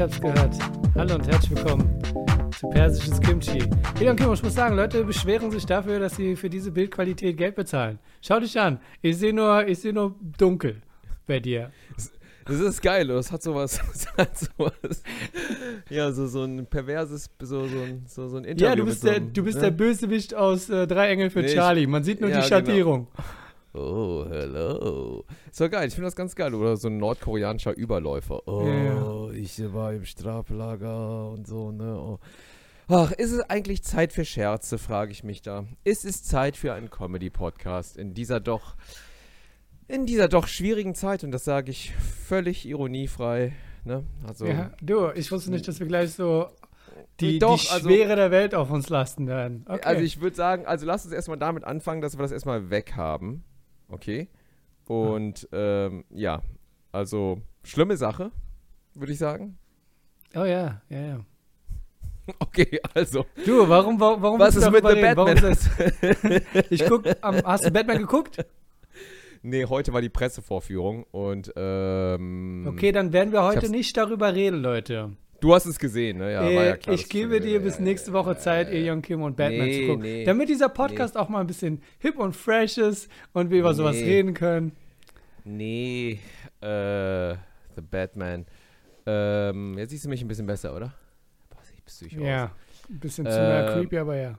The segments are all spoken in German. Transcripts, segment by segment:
ich hab's gehört. Hallo und herzlich willkommen zu Persisches Kimchi. Elion Kim, ich muss sagen, Leute beschweren sich dafür, dass sie für diese Bildqualität Geld bezahlen. Schau dich an. Ich sehe nur, ich seh nur dunkel bei dir. Das ist geil, das hat sowas, das hat sowas ja, so, so ein perverses, so, so, ein, so, so ein Interview. Ja, du bist, der, einem, du bist ne? der Bösewicht aus äh, Drei Engel für Nee, Charlie. Man sieht nur Ja, die genau. Oh, hello. Ist doch geil, ich finde das ganz geil. Oder so ein nordkoreanischer Überläufer. Oh, ich war im Straflager und so, ne? Oh. Ach, ist es eigentlich Zeit für Scherze, frage ich mich da. Ist es Zeit für einen Comedy-Podcast in dieser doch, in dieser doch schwierigen Zeit? Und das sage ich völlig ironiefrei, ne? Also, Ja, du, ich wusste nicht, dass wir gleich so die, Doch, die also- Schwere der Welt auf uns lasten werden. Okay. Also ich würde sagen, also lass uns erstmal damit anfangen, dass wir das erstmal weghaben. Okay? Und ähm, ja, also schlimme Sache, würde ich sagen. oh ja, ja, ja. Okay, also. Du, warum, warum, warum Was ist mit The Batman? ich guck, am, hast du Batman geguckt? Nee, heute war die Pressevorführung und ähm, Okay, dann werden wir heute nicht darüber reden, Leute. Du hast es gesehen, ne? Ja, war ja Äh, klar. ich gebe dir bis nächste Woche Zeit, Elion Kim und Batman Nee, zu gucken. nee, damit dieser Podcast auch mal ein bisschen hip und fresh ist und wir über sowas Nee. reden können. Nee, äh, The Batman. Ähm, jetzt siehst du mich ein bisschen besser, oder? Sieht psycho aus. Ja, ein bisschen zu Äh, mehr creepy, aber ja.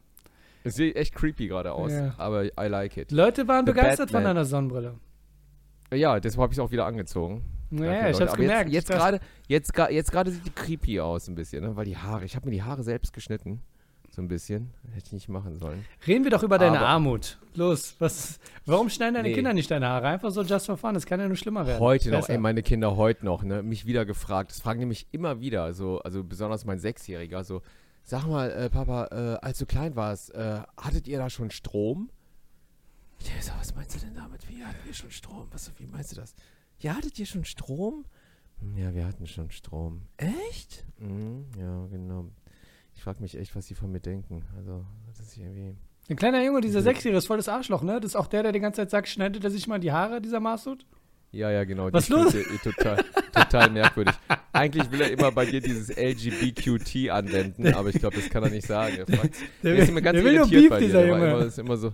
Es sieht echt creepy gerade aus, Ja. aber I like it. Leute waren The begeistert von Batman. deiner Sonnenbrille. Ja, deshalb habe ich es auch wieder angezogen. Ja, Danke, ich hab's Aber gemerkt. Jetzt, gerade jetzt, jetzt sieht die creepy aus ein bisschen, ne? weil die Haare, ich habe mir die Haare selbst geschnitten. So ein bisschen. Hätte ich nicht machen sollen. Reden wir doch über deine Aber- Armut. Los, was, warum schneiden deine Nee. Kinder nicht deine Haare? Einfach so just for fun, das kann ja nur schlimmer werden. Heute noch, ey, meine Kinder heute noch, ne, mich wieder gefragt. Das fragen nämlich immer wieder, so, also besonders mein Sechsjähriger, so, sag mal, äh, Papa, äh, als du klein warst, äh, hattet ihr da schon Strom? Ich so, was meinst du denn damit? Wie hattet ihr schon Strom? Was, wie meinst du das? Ja, hattet ihr schon Strom? "Hm, Ja, wir hatten schon Strom. Echt? Mhm, ja, genau. Ich frage mich echt, was sie von mir denken. Also, das ist irgendwie. Ein kleiner Junge, dieser. Sechsjährige, ist voll das Arschloch, ne? Das ist auch der, der die ganze Zeit sagt, schneidet er sich mal die Haare, dieser Masud? Ja, ja, genau. Was die los? Total, total merkwürdig. Eigentlich will er immer bei dir dieses LGBTQT anwenden, aber ich glaube, das kann er nicht sagen. Er fragt, Der der will, ist immer ganz der will nur Beef, bei dir. dieser Junge. Immer, ist immer so.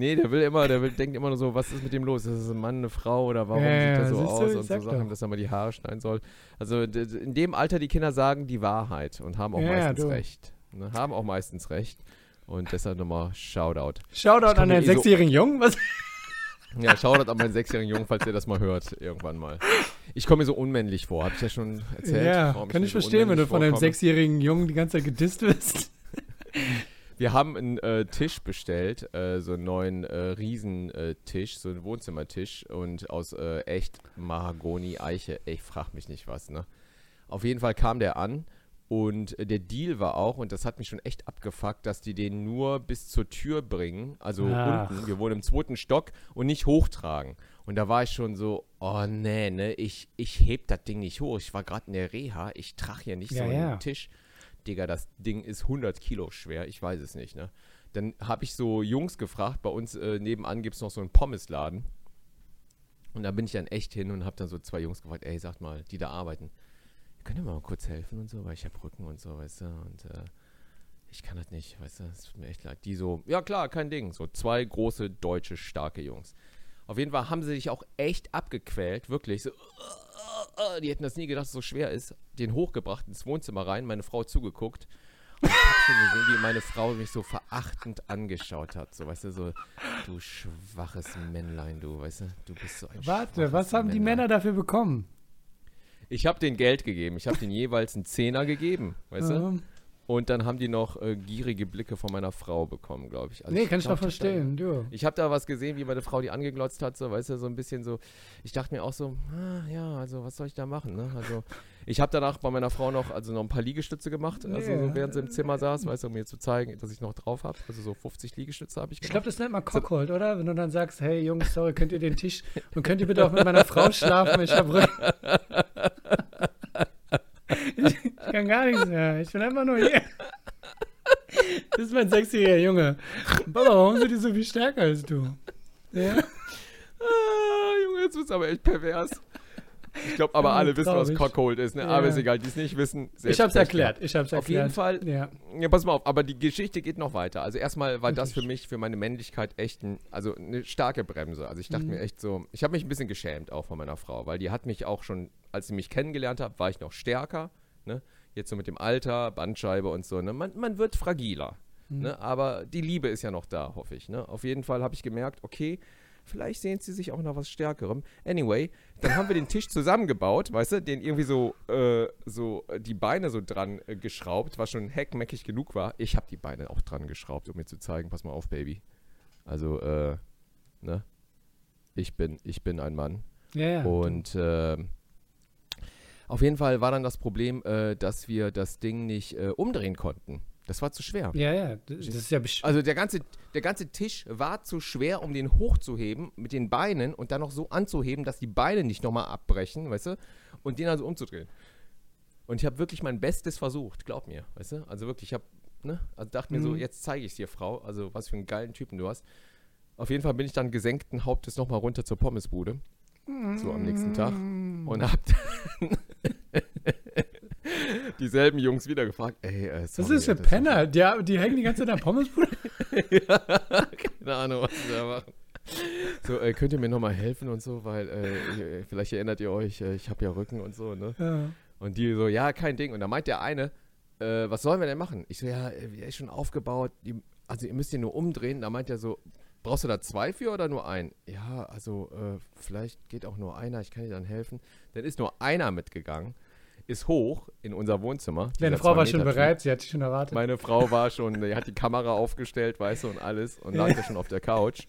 Nee, der will immer, der will, denkt immer nur so, was ist mit dem los? Ist das ein Mann, eine Frau oder warum Ja, sieht er so du, aus ich und so Sachen, dass er mal die Haare schneiden soll. Also in dem Alter, die Kinder sagen die Wahrheit und haben auch Ja, meistens du. recht. Ne, haben auch meistens recht. Und deshalb nochmal Shoutout. Shoutout Ich an den eh so- sechsjährigen Jungen. Was? Ja, Shoutout an meinen sechsjährigen Jungen, falls ihr das mal hört, irgendwann mal. Ich komme mir so unmännlich vor, habe ich ja schon erzählt. ja, kann ich so verstehen, wenn du von einem sechsjährigen Jungen die ganze Zeit gedisst wirst. Wir haben einen äh, Tisch bestellt, äh, so einen neuen äh, Riesentisch, so einen Wohnzimmertisch und aus äh, echt Mahagoni, Eiche. Ich frag mich nicht was, ne? Auf jeden Fall kam der an und der Deal war auch, und das hat mich schon echt abgefuckt, dass die den nur bis zur Tür bringen, also Ach. unten, wir wohnen im zweiten Stock und nicht hochtragen. Und da war ich schon so, oh nee, ne, ich, ich heb das Ding nicht hoch. Ich war gerade in der Reha, ich trage hier nicht Ja, so ja. einen Tisch. Digga, das Ding ist 100 Kilo schwer, ich weiß es nicht, ne. Dann habe ich so Jungs gefragt, bei uns äh, nebenan gibt es noch so einen Pommesladen. Und da bin ich dann echt hin und habe dann so zwei Jungs gefragt, ey, sagt mal, die da arbeiten, könnt ihr mal kurz helfen und so, weil ich habe Rücken und so, weißt du, und äh, ich kann das nicht, weißt du, es tut mir echt leid. Die so, ja klar, kein Ding, so zwei große, deutsche, starke Jungs. Auf jeden Fall haben sie sich auch echt abgequält, wirklich, so, die hätten das nie gedacht, dass es so schwer ist, den hochgebracht ins Wohnzimmer rein, meine Frau zugeguckt. Und ich hab schon gesehen, wie meine Frau mich so verachtend angeschaut hat. So, weißt du, so, du schwaches Männlein, du, weißt du, du bist so ein Warte, was haben die Männlein. Männer dafür bekommen? Ich habe denen Geld gegeben. Ich habe denen jeweils einen Zehner gegeben, weißt du? Und dann haben die noch äh, gierige Blicke von meiner Frau bekommen, glaube ich. Also nee, kann ich doch glaub, hab da- verstehen, du. Ich habe da was gesehen, wie meine Frau die angeglotzt hat, so, weißt du, so ein bisschen so. Ich dachte mir auch so, ah, ja, also was soll ich da machen, ne? Also, ich habe danach bei meiner Frau noch, also noch ein paar Liegestütze gemacht, also Ja. so, während sie im Zimmer saß, weißt du, um mir zu zeigen, dass ich noch drauf habe. Also so 50 Liegestütze habe ich Ich gemacht. glaube, das nennt man Cockhold, oder? Wenn du dann sagst, hey Jungs, sorry, könnt ihr den Tisch und könnt ihr bitte auch mit meiner Frau schlafen? Ich habe. Ich, ich kann gar nichts mehr. Ich bin einfach nur hier. Das ist mein sechsjähriger Junge. Papa, warum sind die so viel stärker als du? Ja? Ah, Junge, jetzt wird's aber echt pervers. Ich glaube, aber alle wissen, was. Cockhold ist, ne? Ja. Aber ist egal, die es nicht wissen. Ich hab's erklärt. Ich hab's Auf erklärt. jeden Fall, Ja. ja, pass mal auf, aber die Geschichte geht noch weiter. Also erstmal war das für mich, für meine Männlichkeit echt ein, also eine starke Bremse. Also ich dachte Mhm. mir echt so, ich habe mich ein bisschen geschämt auch von meiner Frau, weil die hat mich auch schon, als sie mich kennengelernt hat, war ich noch stärker, ne? Jetzt so mit dem Alter, Bandscheibe und so, ne? Man, man wird fragiler, Mhm. ne? Aber die Liebe ist ja noch da, hoffe ich, ne? Auf jeden Fall habe ich gemerkt, okay, vielleicht sehen sie sich auch nach was Stärkerem. Anyway, dann haben wir den Tisch zusammengebaut, weißt du, den irgendwie so, äh, so äh, die Beine so dran äh, geschraubt, was schon heckmeckig genug war. Ich habe die Beine auch dran geschraubt, um mir zu zeigen, pass mal auf, Baby. Also, äh, ne? Ich bin, ich bin ein Mann. Ja, ja. Und ähm, auf jeden Fall war dann das Problem, äh, dass wir das Ding nicht äh, umdrehen konnten. Das war zu schwer. ja, ja. Das ist ja besch Also der ganze, der ganze Tisch war zu schwer, um den hochzuheben mit den Beinen und dann noch so anzuheben, dass die Beine nicht nochmal abbrechen, weißt du? Und den also umzudrehen. Und ich habe wirklich mein Bestes versucht, glaub mir, weißt du? Also wirklich, ich habe, ne? Also dachte mir so, Mhm. jetzt zeige ich es dir, Frau, also was für einen geilen Typen du hast. Auf jeden Fall bin ich dann gesenkten Hauptes nochmal runter zur Pommesbude. So am nächsten Tag. Und hab dann dieselben Jungs wieder gefragt, ey, äh, sorry, ist das war- Penner? Die, die hängen die ganze Zeit am Pommesbude. Keine Ahnung, was sie da machen. So, äh, könnt ihr mir nochmal helfen und so, weil äh, ich- vielleicht erinnert ihr euch, äh, ich habe ja Rücken und so, ne? Ja. Und die so, ja, kein Ding. Und da meint der eine, äh, was sollen wir denn machen? Ich so, ja, äh, er ist schon aufgebaut, die, also ihr müsst ihn nur umdrehen. Da meint er so, brauchst du da zwei für oder nur ein? Ja, also äh, vielleicht geht auch nur einer, ich kann dir dann helfen. Dann ist nur einer mitgegangen, ist hoch in unser Wohnzimmer. Deine Frau war schon bereit, sie hat sich schon erwartet. Meine Frau war schon, die hat die Kamera aufgestellt, weißt du, und alles und lag da schon auf der Couch.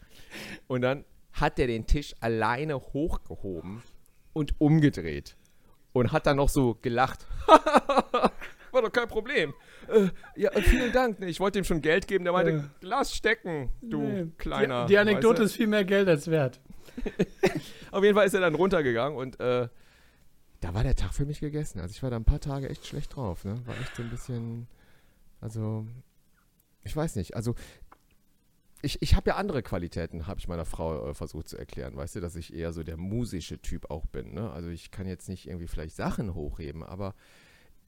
Und dann hat er den Tisch alleine hochgehoben und umgedreht. Und hat dann noch so gelacht. War doch kein Problem. Äh, ja, äh, vielen Dank. Nee, ich wollte ihm schon Geld geben. Der meinte, Ja. lass stecken, du Nee. kleiner. Die, die Anekdote ist viel mehr Geld als wert. Auf jeden Fall ist er dann runtergegangen und äh, da war der Tag für mich gegessen. Also ich war da ein paar Tage echt schlecht drauf. Ne? War echt so ein bisschen, also ich weiß nicht. Also ich, ich habe ja andere Qualitäten, habe ich meiner Frau äh, versucht zu erklären. Weißt du, dass ich eher so der musische Typ auch bin. Ne? Also ich kann jetzt nicht irgendwie vielleicht Sachen hochheben, aber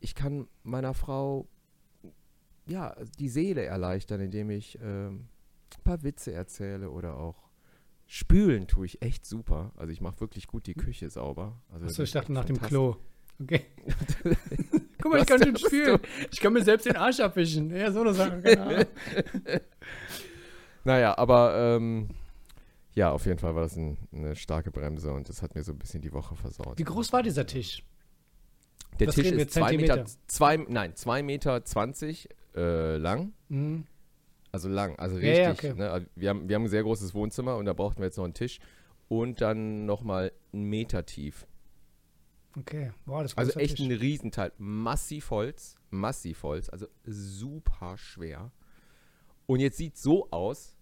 ich kann meiner Frau ja die Seele erleichtern, indem ich ähm, ein paar Witze erzähle oder auch spülen tue ich echt super. Also ich mache wirklich gut die Küche sauber. Also Achso, ich dachte nach dem. Klo. Okay. Guck mal, ich kann schon spülen. Ich kann mir selbst den Arsch abwischen. Ja, so eine Sache. Ahnung. Naja, aber ähm, ja, auf jeden Fall war das ein, eine starke Bremse und das hat mir so ein bisschen die Woche versaut. Wie groß war dieser Tisch? Der was Tisch ist zwei Meter, Zentimeter? zwei, nein, zwei Meter zwanzig äh, lang. Hm. Also lang, also Ja, richtig. ja, okay. ne? Also wir, haben, wir haben ein sehr großes Wohnzimmer und da brauchten wir jetzt noch einen Tisch und dann nochmal einen Meter tief. Okay, wow, das Also echt Tisch. ein Riesenteil. Massiv Holz, massiv Holz, also super schwer. Und jetzt sieht so aus,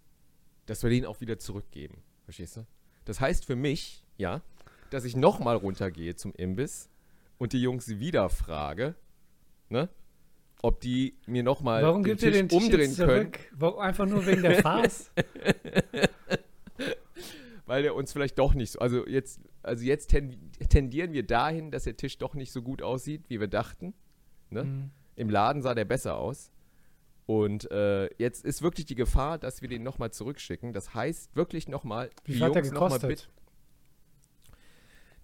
dass wir den auch wieder zurückgeben. Verstehst du? Das heißt für mich, ja, dass ich nochmal runtergehe zum Imbiss und die Jungs wieder frage, ne, ob die mir nochmal Warum den gibt ihr den Tisch umdrehen können, zurück? Warum, einfach nur wegen der Farce? weil der uns vielleicht doch nicht so, also jetzt, also jetzt ten, tendieren wir dahin, dass der Tisch doch nicht so gut aussieht, wie wir dachten. Ne? Hm. Im Laden sah der besser aus. Und äh, jetzt ist wirklich die Gefahr, dass wir den nochmal zurückschicken. Das heißt wirklich nochmal, Wie die hat der Jungs noch mal gekostet?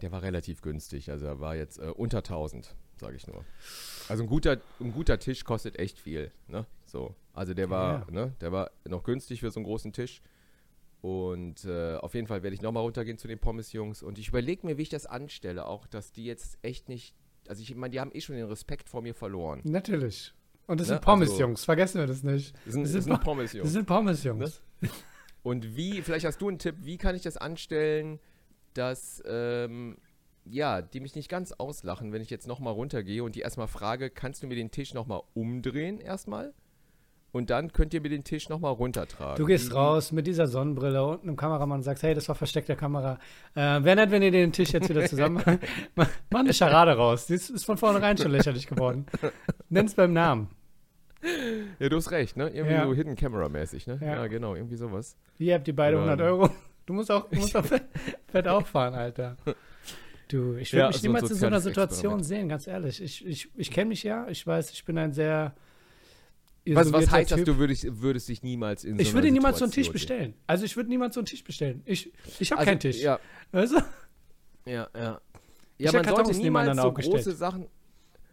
Der war relativ günstig. Also er war jetzt äh, unter 1000, sage ich nur. Also ein guter, ein guter Tisch kostet echt viel. Ne? So. Also der war, Ja. ne, der war noch günstig für so einen großen Tisch. Und äh, auf jeden Fall werde ich nochmal runtergehen zu den Pommes-Jungs. Und ich überlege mir, wie ich das anstelle. Auch, dass die jetzt echt nicht. Also ich meine, die haben eh schon den Respekt vor mir verloren. Natürlich. Und das Ne, sind Pommes, also- Jungs. Vergessen wir das nicht. Das sind, Das das sind sind Po- Pommes-Jungs. Das sind Pommes, Jungs. Und wie, vielleicht hast du einen Tipp, wie kann ich das anstellen, dass, ähm, ja, die mich nicht ganz auslachen, wenn ich jetzt nochmal runtergehe und die erstmal frage, kannst du mir den Tisch nochmal umdrehen erstmal? Und dann könnt ihr mir den Tisch nochmal runtertragen. Du gehst raus mit dieser Sonnenbrille und einem Kameramann und sagst, hey, das war versteckte Kamera. Äh, Wäre nett, wenn ihr den Tisch jetzt wieder zusammen Mach mach eine Scharade raus. Das ist von vornherein schon lächerlich geworden. Nenn's beim Namen. Ja, du hast recht, ne? Irgendwie Ja. so Hidden Camera mäßig, ne? Ja. Ja, genau, irgendwie sowas. Hier habt ihr beide Oder- 100 Euro. Du musst auch, du musst auch fett, fett auffahren, Alter. Du, ich würde Ja, mich so niemals in so einer Situation Experiment. sehen, ganz ehrlich. Ich, ich, ich kenne mich ja, ich weiß, ich bin ein sehr. Was, was heißt das, du würdest, würdest dich niemals in so Ich würde niemals so einen Tisch bestellen. Also ich würde niemals so einen Tisch bestellen. Ich, ich habe Also, keinen Tisch. Ja, Weißt du? ja, ja. Ich Ja, hab man sollte niemals so große Sachen.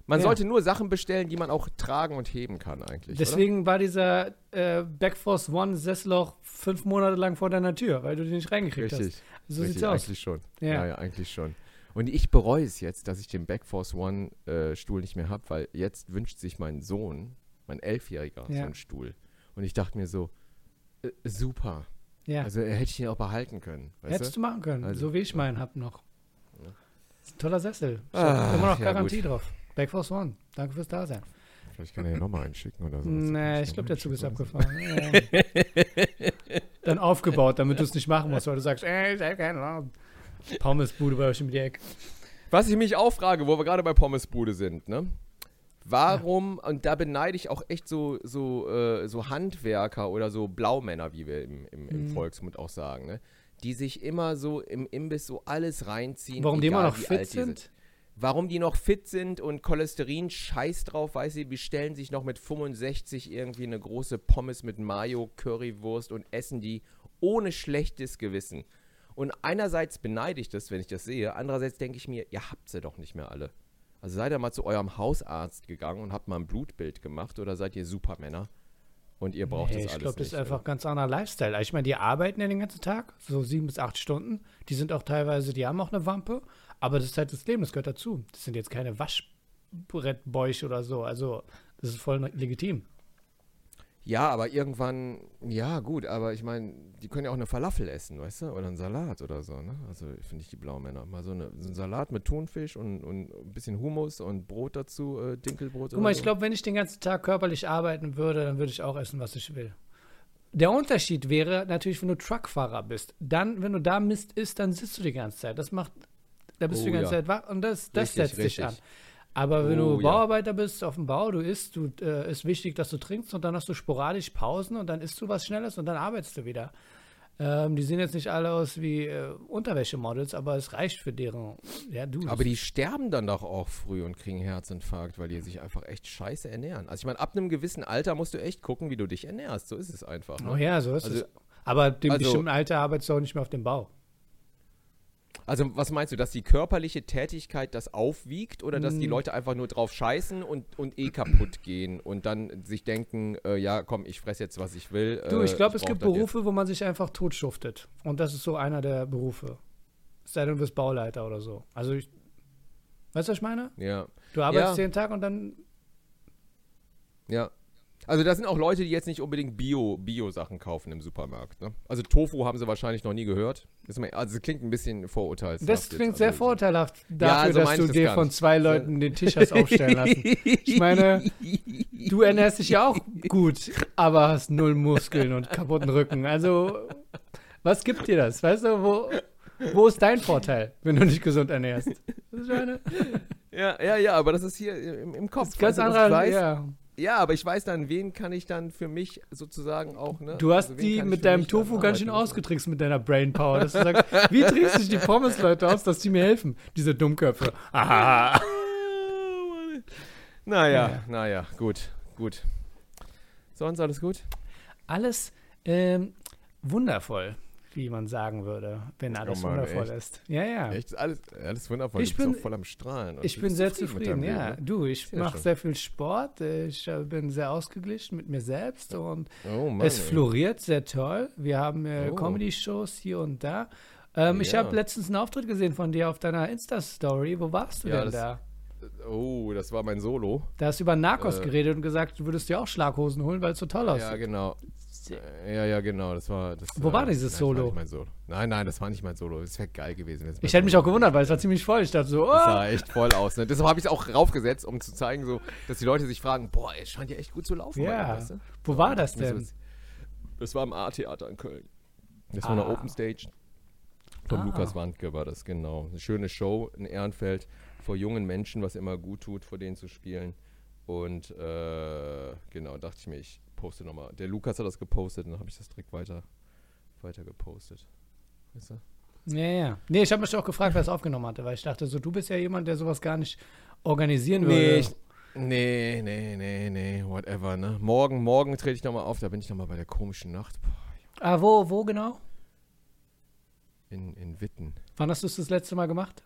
Man Ja. sollte nur Sachen bestellen, die man auch tragen und heben kann, eigentlich. Deswegen war dieser äh, Backforce One Sessloch fünf Monate lang vor deiner Tür, weil du den nicht oder? reingekriegt Richtig. hast. So richtig, sieht's aus. Eigentlich schon. Ja. Ja. ja, eigentlich schon. Und ich bereue es jetzt, dass ich den Backforce One äh, Stuhl nicht mehr habe, weil jetzt wünscht sich mein Sohn, mein Elfjähriger, Ja. so einen Stuhl. Und ich dachte mir so, äh, super. Ja, Also er hätte ich ihn auch behalten können. Hättest du? machen können, Also, so wie ich meinen hab noch. Toller Sessel. Ich Ah, immer noch Garantie drauf. Backforce One. Danke fürs Dasein. Vielleicht kann er ja nochmal einen schicken oder so. Nee, ich glaube, der Zug ist abgefahren. Ja. Dann aufgebaut, damit du es nicht machen musst, weil du sagst, ey, ich hab keine Ahnung. Pommesbude bei euch die Ecke. Was ich mich auch frage, wo wir gerade bei Pommesbude sind, ne? Warum, und da beneide ich auch echt so, so, äh, so Handwerker oder so Blaumänner, wie wir im, im, im Mhm. Volksmund auch sagen, ne? Die sich immer so im Imbiss so alles reinziehen. Warum die immer noch fit die sind? Warum die noch fit sind und Cholesterin scheiß drauf, weiß sie, bestellen sich noch mit 65 irgendwie eine große Pommes mit Mayo, Currywurst und essen die ohne schlechtes Gewissen. Und einerseits beneide ich das, wenn ich das sehe, andererseits denke ich mir, ihr habt sie doch nicht mehr alle. Also seid ihr mal zu eurem Hausarzt gegangen und habt mal ein Blutbild gemacht oder seid ihr Supermänner und ihr braucht Nee, das ich alles glaube, das ist einfach oder? ganz anderer Lifestyle. Ich meine, die arbeiten ja den ganzen Tag, so sieben bis acht Stunden. Die sind auch teilweise, die haben auch eine Wampe, aber das ist halt das Leben, das gehört dazu. Das sind jetzt keine Waschbrettbäuche oder so. Also, das ist voll legitim. Ja, aber irgendwann, ja gut, aber ich meine, die können ja auch eine Falafel essen, weißt du? Oder einen Salat oder so, ne? Also finde ich die Blaumänner. Mal so, eine, so einen Salat mit Thunfisch und, und ein bisschen Hummus und Brot dazu, äh, Dinkelbrot Guck mal, oder ich so. glaube, wenn ich den ganzen Tag körperlich arbeiten würde, dann würde ich auch essen, was ich will. Der Unterschied wäre natürlich, wenn du Truckfahrer bist. Dann, wenn du da Mist isst, dann sitzt du die ganze Zeit. Das macht, da bist Oh du die ganze ja. Zeit wach und das, das Richtig, setzt dich richtig. an. Aber wenn Oh du ja. Bauarbeiter bist, auf dem Bau, du isst, du, äh, ist wichtig, dass du trinkst und dann hast du sporadisch Pausen und dann isst du was Schnelles und dann arbeitest du wieder. Ähm, die sehen jetzt nicht alle aus wie äh, Unterwäschemodels, aber es reicht für deren. Ja, du. Aber die sterben dann doch auch früh und kriegen Herzinfarkt, weil die sich einfach echt scheiße ernähren. Also ich meine, ab einem gewissen Alter musst du echt gucken, wie du dich ernährst. So ist es einfach. Ne? Oh ja, so ist Also- es. Aber dem also- bestimmten Alter arbeitest du auch nicht mehr auf dem Bau. Also was meinst du, dass die körperliche Tätigkeit das aufwiegt oder dass die Mm. Leute einfach nur drauf scheißen und, und eh kaputt gehen und dann sich denken, äh, ja komm, ich fress jetzt, was ich will. Du, äh, ich glaube, es gibt das jetzt. Berufe, wo man sich einfach totschuftet. Und das ist so einer der Berufe. Sei denn, du bist Bauleiter oder so. Also, ich, weißt du, was ich meine? Ja, Du arbeitest Ja. jeden Tag und dann. ja. Also da sind auch Leute, die jetzt nicht unbedingt Bio- Bio-Sachen kaufen im Supermarkt. Ne? Also Tofu haben sie wahrscheinlich noch nie gehört. Das, also das klingt ein bisschen vorurteilshaft. Das jetzt, klingt sehr also- vorteilhaft dafür, so dass meine du dir von zwei Leuten den Tisch hast aufstellen lassen. Ich meine, du ernährst dich ja auch gut, aber hast null Muskeln und kaputten Rücken. Also, was gibt dir das? Weißt du, wo, wo ist dein Vorteil, wenn du dich gesund ernährst? Das ist eine Ja, ja, ja, aber das ist hier im, im Kopf. das ist ganz dass anderer. ja. Ja, aber ich weiß dann, wen kann ich dann für mich sozusagen auch, ne? Du hast also die mit deinem Tofu ganz schön ausgetrickst mit deiner Brainpower, dass du sagst, wie trickst du dich die Pommes-Leute aus, dass die mir helfen, diese Dummköpfe. Aha. Naja, Ja. naja, gut, gut. Sonst alles gut? Alles ähm, wundervoll, wie man sagen würde, wenn alles Mann, wundervoll echt? ist. Ja, ja. Echt, alles, alles wundervoll. Ich bin- voll am Strahlen. Ich bin sehr zufrieden, ja. Leben, Du, ich mache sehr viel Sport. Ich äh, bin sehr ausgeglichen mit mir selbst und ne? Oh Mann, es ey. floriert sehr toll. Wir haben äh, Oh. Comedy-Shows hier und da. Ähm, Ich Ja. habe letztens einen Auftritt gesehen von dir auf deiner Insta-Story. Wo warst du Ja, denn da? Oh, das war mein Solo. Da hast du über Narcos Äh, geredet und gesagt, du würdest dir auch Schlaghosen holen, weil es so toll Ja, aussieht. Ja, ja, genau. Das war, das, Wo war äh, dieses nein, Solo? Das war nicht mein Solo? Nein, nein, das war nicht mein Solo. Das wäre geil gewesen. Ich hätte mich auch gewundert, weil es war ziemlich voll. Ich dachte so, Das oh, sah echt voll aus. Ne? Deshalb habe ich es auch raufgesetzt, um zu zeigen, so, dass die Leute sich fragen, boah, es scheint ja echt gut zu laufen. Ja. weißt du? wo war das Das, denn? das war im A-Theater in Köln. Das war eine Ah. Open Stage. Von Ah. Lukas Wandke war das, genau. Eine schöne Show in Ehrenfeld vor jungen Menschen, was immer gut tut, vor denen zu spielen. Und äh, genau, dachte ich mir, ich poste nochmal. Der Lukas hat das gepostet und dann habe ich das direkt weiter, weiter gepostet. Weißt du? Ja, ja. Nee, ich habe mich auch gefragt, wer es aufgenommen hatte, weil ich dachte so, du bist ja jemand, der sowas gar nicht organisieren würde. Nee, ich, nee, nee, nee, nee, whatever, ne? Morgen, morgen trete ich nochmal auf, da bin ich nochmal bei der komischen Nacht. Boah, Ah, wo, wo genau? in, in Witten. Wann hast du es das letzte Mal gemacht?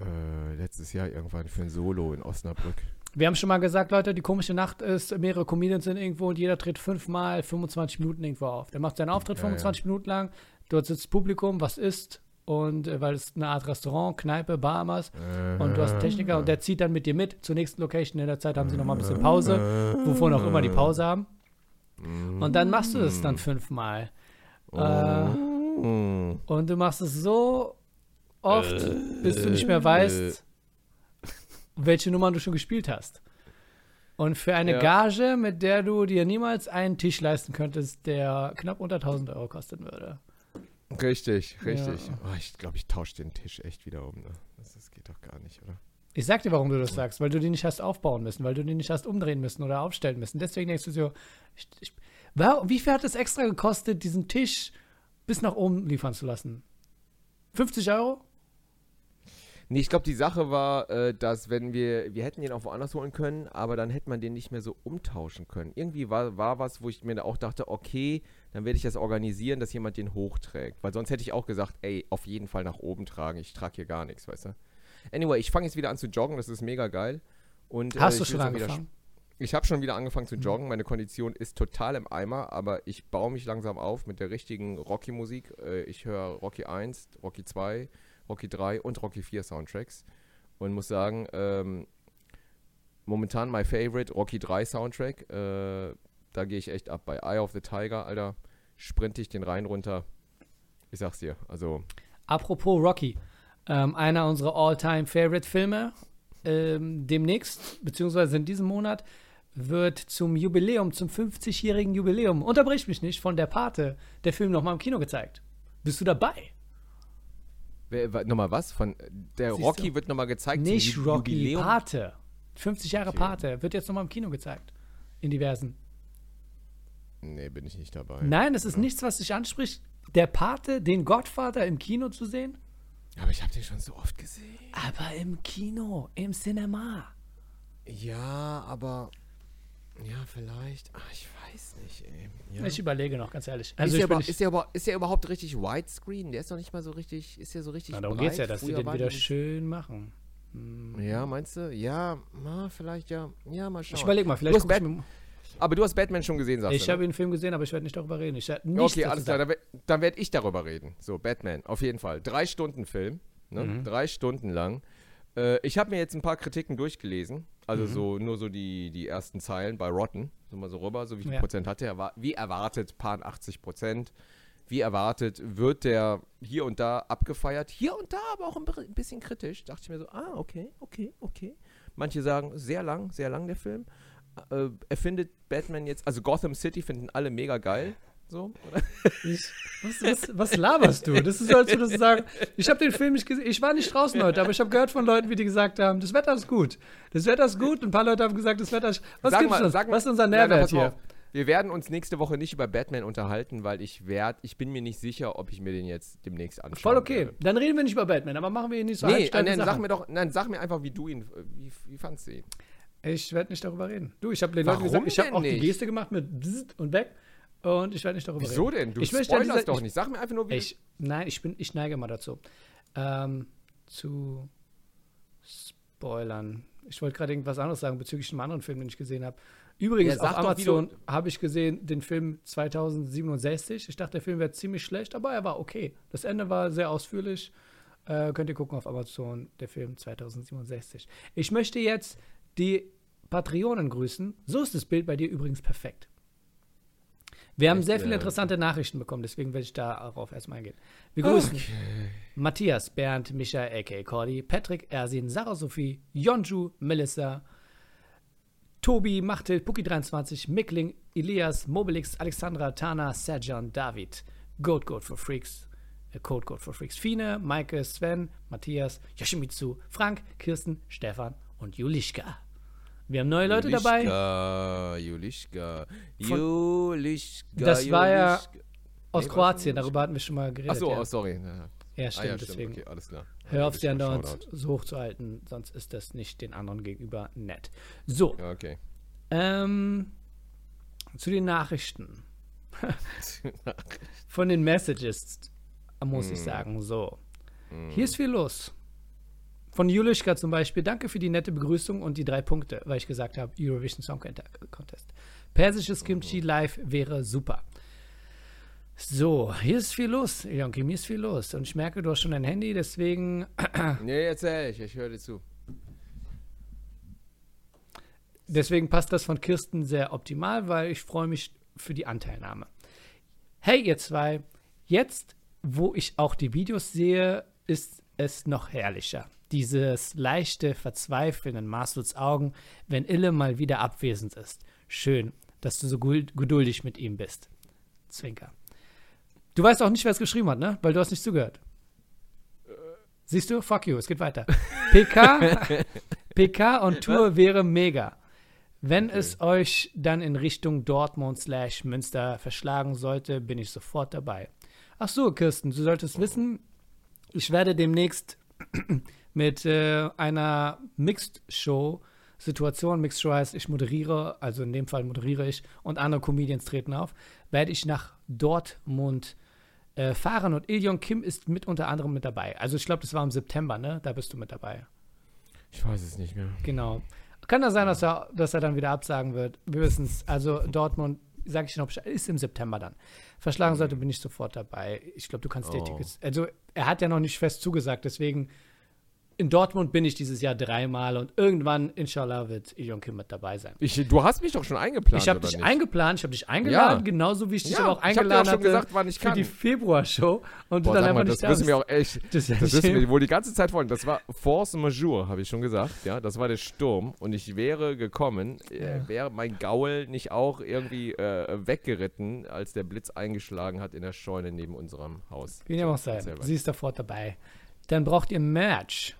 Äh, letztes Jahr irgendwann für ein Solo in Osnabrück. Wir haben schon mal gesagt, Leute, die komische Nacht ist, mehrere Comedians sind irgendwo und jeder tritt fünfmal 25 Minuten irgendwo auf. Der macht seinen Auftritt Ja, 25 Minuten lang, dort sitzt Publikum, was isst und äh, weil es eine Art Restaurant, Kneipe, Bahamas und du hast einen Techniker und der zieht dann mit dir mit zur nächsten Location. In der Zeit haben sie noch mal ein bisschen Pause, wovon auch immer die Pause haben. Und dann machst du es dann fünfmal. Äh, Mm. und du machst es so oft, bis du nicht mehr weißt, welche Nummern du schon gespielt hast. Und für eine Ja. Gage, mit der du dir niemals einen Tisch leisten könntest, der knapp unter 1000 Euro kosten würde. Richtig, richtig. Ja. Oh, ich glaube, ich tausche den Tisch echt wieder um. Ne? Das, das geht doch gar nicht, oder? Ich sag dir, warum du das sagst, weil du den nicht hast aufbauen müssen, weil du den nicht hast umdrehen müssen oder aufstellen müssen. Deswegen denkst du so, ich, ich, wie viel hat es extra gekostet, diesen Tisch bis nach oben liefern zu lassen? 50 Euro? Nee, ich glaube, die Sache war, äh, dass wenn wir, wir hätten den auch woanders holen können, aber dann hätte man den nicht mehr so umtauschen können. Irgendwie war, war was, wo ich mir da auch dachte, okay, dann werde ich das organisieren, dass jemand den hochträgt. Weil sonst hätte ich auch gesagt, ey, auf jeden Fall nach oben tragen, ich trage hier gar nichts, weißt du. Anyway, ich fange jetzt wieder an zu joggen, das ist mega geil. Und, äh, Hast du ich will schon angefangen? Ich habe schon wieder angefangen zu joggen. Meine Kondition ist total im Eimer, aber ich baue mich langsam auf mit der richtigen Rocky-Musik. Äh, ich höre Rocky 1, Rocky 2, Rocky 3 und Rocky 4 Soundtracks und muss sagen, ähm, momentan my favorite Rocky 3 Soundtrack. Äh, da gehe ich echt ab. Bei Eye of the Tiger, Alter, sprinte ich den Rhein runter. Ich sag's dir, also Apropos Rocky, ähm, einer unserer All-Time-Favorite-Filme. Ähm, demnächst, beziehungsweise in diesem Monat, wird zum Jubiläum, zum 50-jährigen Jubiläum, unterbrich mich nicht, von der Pate, der Film nochmal im Kino gezeigt. Bist du dabei? Wer, nochmal was? Von der Siehst Rocky du? wird nochmal gezeigt. Nicht Rocky, Jubiläum. Pate. 50 Jahre Okay. Pate, wird jetzt nochmal im Kino gezeigt. In diversen. Nee, bin ich nicht dabei. Nein, das ist nichts, was dich anspricht. Der Pate, den Gottvater im Kino zu sehen? Aber ich habe den schon so oft gesehen. Aber im Kino, im Cinema. Ja, aber. Ja, vielleicht. Ach, ich weiß nicht, ey. Ja. Ich überlege noch, ganz ehrlich. ist, Also der ich über, nicht, ist, der ist der überhaupt richtig widescreen? Der ist doch nicht mal so richtig. Ist der so richtig. Na, darum breit? geht es ja, dass sie den wieder schön machen. Hm. Ja, meinst du? Ja, na, vielleicht ja. Ja, mal Ich schauen. überlege mal, vielleicht ich, mir, Aber du hast Batman schon gesehen, sagst ich du? habe ne? den Film gesehen, aber ich werde nicht darüber reden. Ich werde nichts Okay, alles klar. sagen. Dann, dann werde ich darüber reden. So, Batman, auf jeden Fall. Drei Stunden Film. Ne? Mhm. Drei Stunden lang. Äh, ich habe mir jetzt ein paar Kritiken durchgelesen. Also Mhm. so nur so die, die ersten Zeilen bei Rotten. So mal so rüber. So wie viel Ja. Prozent hat der? Wie erwartet, paar 80 Prozent. Wie erwartet, wird der hier und da abgefeiert. Hier und da aber auch ein bisschen kritisch. Dachte ich mir so, ah, okay, okay, okay. Manche sagen, sehr lang, sehr lang der Film. Äh, er findet Batman jetzt, also Gotham City finden alle mega geil. So, oder? Ich, was, was, was laberst du? Das ist so, als würdest du sagen, ich habe den Film nicht gesehen. Ich war nicht draußen heute, aber ich habe gehört von Leuten, wie die gesagt haben, das Wetter ist gut. Das Wetter ist gut. Und ein paar Leute haben gesagt, das Wetter ist. Was Sag gibt's mal- uns? sag Was ist unser Nährwert hier? Wir werden uns nächste Woche nicht über Batman unterhalten, weil ich werd, ich bin mir nicht sicher, ob ich mir den jetzt demnächst anschaue. Voll okay. Dann reden wir nicht über Batman, aber machen wir ihn nicht so Nee, nein, sag mir doch, nein, sag mir einfach, wie du ihn, wie, wie fandst du ihn? Ich werde nicht darüber reden. Du, ich habe den Leuten gesagt, ich habe auch die nicht? Geste gemacht mit Bzzzt und weg. Und ich werde nicht darüber Wieso reden. denn? Du Ich spoilerst dieser- doch ich- nicht. Sag mir einfach nur, wie Ich, nein, ich, bin, ich neige immer dazu. Ähm, zu spoilern. Ich wollte gerade irgendwas anderes sagen bezüglich einem anderen Film, den ich gesehen habe. Übrigens, Ja, auf Amazon habe ich gesehen den Film 2067. Ich dachte, der Film wäre ziemlich schlecht, aber er war okay. Das Ende war sehr ausführlich. Äh, könnt ihr gucken auf Amazon, der Film 2067. Ich möchte jetzt die Patreonen grüßen. So ist das Bild bei dir übrigens perfekt. Wir haben Echt, sehr viele äh, interessante Nachrichten bekommen, deswegen werde ich darauf erstmal eingehen. Wir grüßen Matthias, Bernd, Michael, a.k.a. Cordy, Patrick, Ersin, Sarah Sophie, Jonju, Melissa, Tobi, Machtel, Puki23, Mickling, Elias, Mobilix, Alexandra, Tana, Serjan, David, Goat Goat for Freaks, äh, Code Goat for Freaks, Fine, Maike, Sven, Matthias, Yoshimitsu, Frank, Kirsten, Stefan und Julischka. Wir haben neue Leute dabei. Julischka, Julischka, Julischka. Das war ja- Julischka. Aus Nee, Kroatien, darüber hatten wir schon mal geredet. Achso, ja. oh, sorry. Ja. ja, Ah, stimmt, ja, deswegen. Okay, alles klar. Hör auf, sie andauernd so hoch zu halten, sonst ist das nicht den anderen gegenüber nett. So, Ja, okay. ähm, zu den Nachrichten. Von den Messages, muss ich Mm. sagen. So, Hm. hier ist viel los. Von Julischka zum Beispiel, danke für die nette Begrüßung und die drei Punkte, weil ich gesagt habe, Eurovision Song Contest. Persisches Kimchi live wäre super. So, hier ist viel los, Jonki, mir ist viel los. Und ich merke, du hast schon ein Handy, deswegen Nee, erzähl ich, ich höre dir zu. Deswegen passt das von Kirsten sehr optimal, weil ich freue mich für die Anteilnahme. Hey, ihr zwei, jetzt, wo ich auch die Videos sehe, ist es noch herrlicher. Dieses leichte Verzweifeln in Marsuls Augen, wenn Ille mal wieder abwesend ist. Schön, dass du so geduldig mit ihm bist. Zwinker. Du weißt auch nicht, wer es geschrieben hat, ne? Weil du hast nicht zugehört. Siehst du? Fuck you, es geht weiter. PK, PK und Tour wäre mega. Wenn Okay. es euch dann in Richtung Dortmund slash Münster verschlagen sollte, bin ich sofort dabei. Ach so, Kirsten, du solltest wissen, ich werde demnächst mit äh, einer Mixed Show Situation, Mixed Show heißt, ich moderiere, also in dem Fall moderiere ich und andere Comedians treten auf, werde ich nach Dortmund äh, fahren und Ilion Kim ist mit unter anderem mit dabei. Also ich glaube, das war im September, ne? Da bist du mit dabei. Ich weiß es nicht mehr. Genau. Kann das sein, dass er, dass er dann wieder absagen wird? Wir wissen es. Also Dortmund, sage ich noch, Bescheid, ist im September dann. Verschlagen sollte, bin ich sofort dabei. Ich glaube, du kannst dir Oh. Tickets. Also er hat ja noch nicht fest zugesagt, deswegen in Dortmund bin ich dieses Jahr dreimal und irgendwann, inshallah, wird Ilion Kim mit dabei sein. Ich, du hast mich doch schon eingeplant, Ich habe dich nicht? eingeplant, ich habe dich eingeladen, Ja. genauso wie ich dich Ja, aber auch ich hab dir eingeladen auch schon gesagt, wann ich für die. Februar-Show und Boah, du dann sag einfach mal, nicht das da wissen wir auch echt. Das Das wissen wir wohl die ganze Zeit wollen. Das war Force Majeure, habe ich schon gesagt. Ja, das war der Sturm. Und ich wäre gekommen, äh, Ja. wäre mein Gaul nicht auch irgendwie äh, weggeritten, als der Blitz eingeschlagen hat in der Scheune neben unserem Haus. Wie dem auch sei. Sie ist sofort dabei. Dann braucht ihr Merch.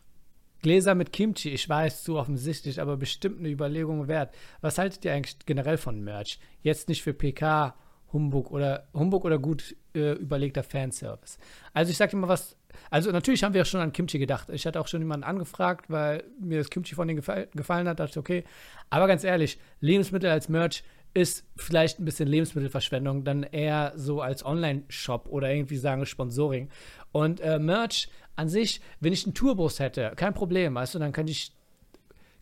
Gläser mit Kimchi, ich weiß, zu offensichtlich, aber bestimmt eine Überlegung wert. Was haltet ihr eigentlich generell von Merch? Jetzt nicht für PK, Humbug oder Humbug oder gut äh, überlegter Fanservice. Also ich sag dir mal was, also natürlich haben wir schon an Kimchi gedacht. Ich hatte auch schon jemanden angefragt, weil mir das Kimchi von denen gefall, gefallen hat, dachte ich, okay. Aber ganz ehrlich, Lebensmittel als Merch ist vielleicht ein bisschen Lebensmittelverschwendung, dann eher so als Online-Shop oder irgendwie sagen Sponsoring. Und äh, Merch an sich, wenn ich einen Tourbus hätte, kein Problem, weißt du, dann könnte ich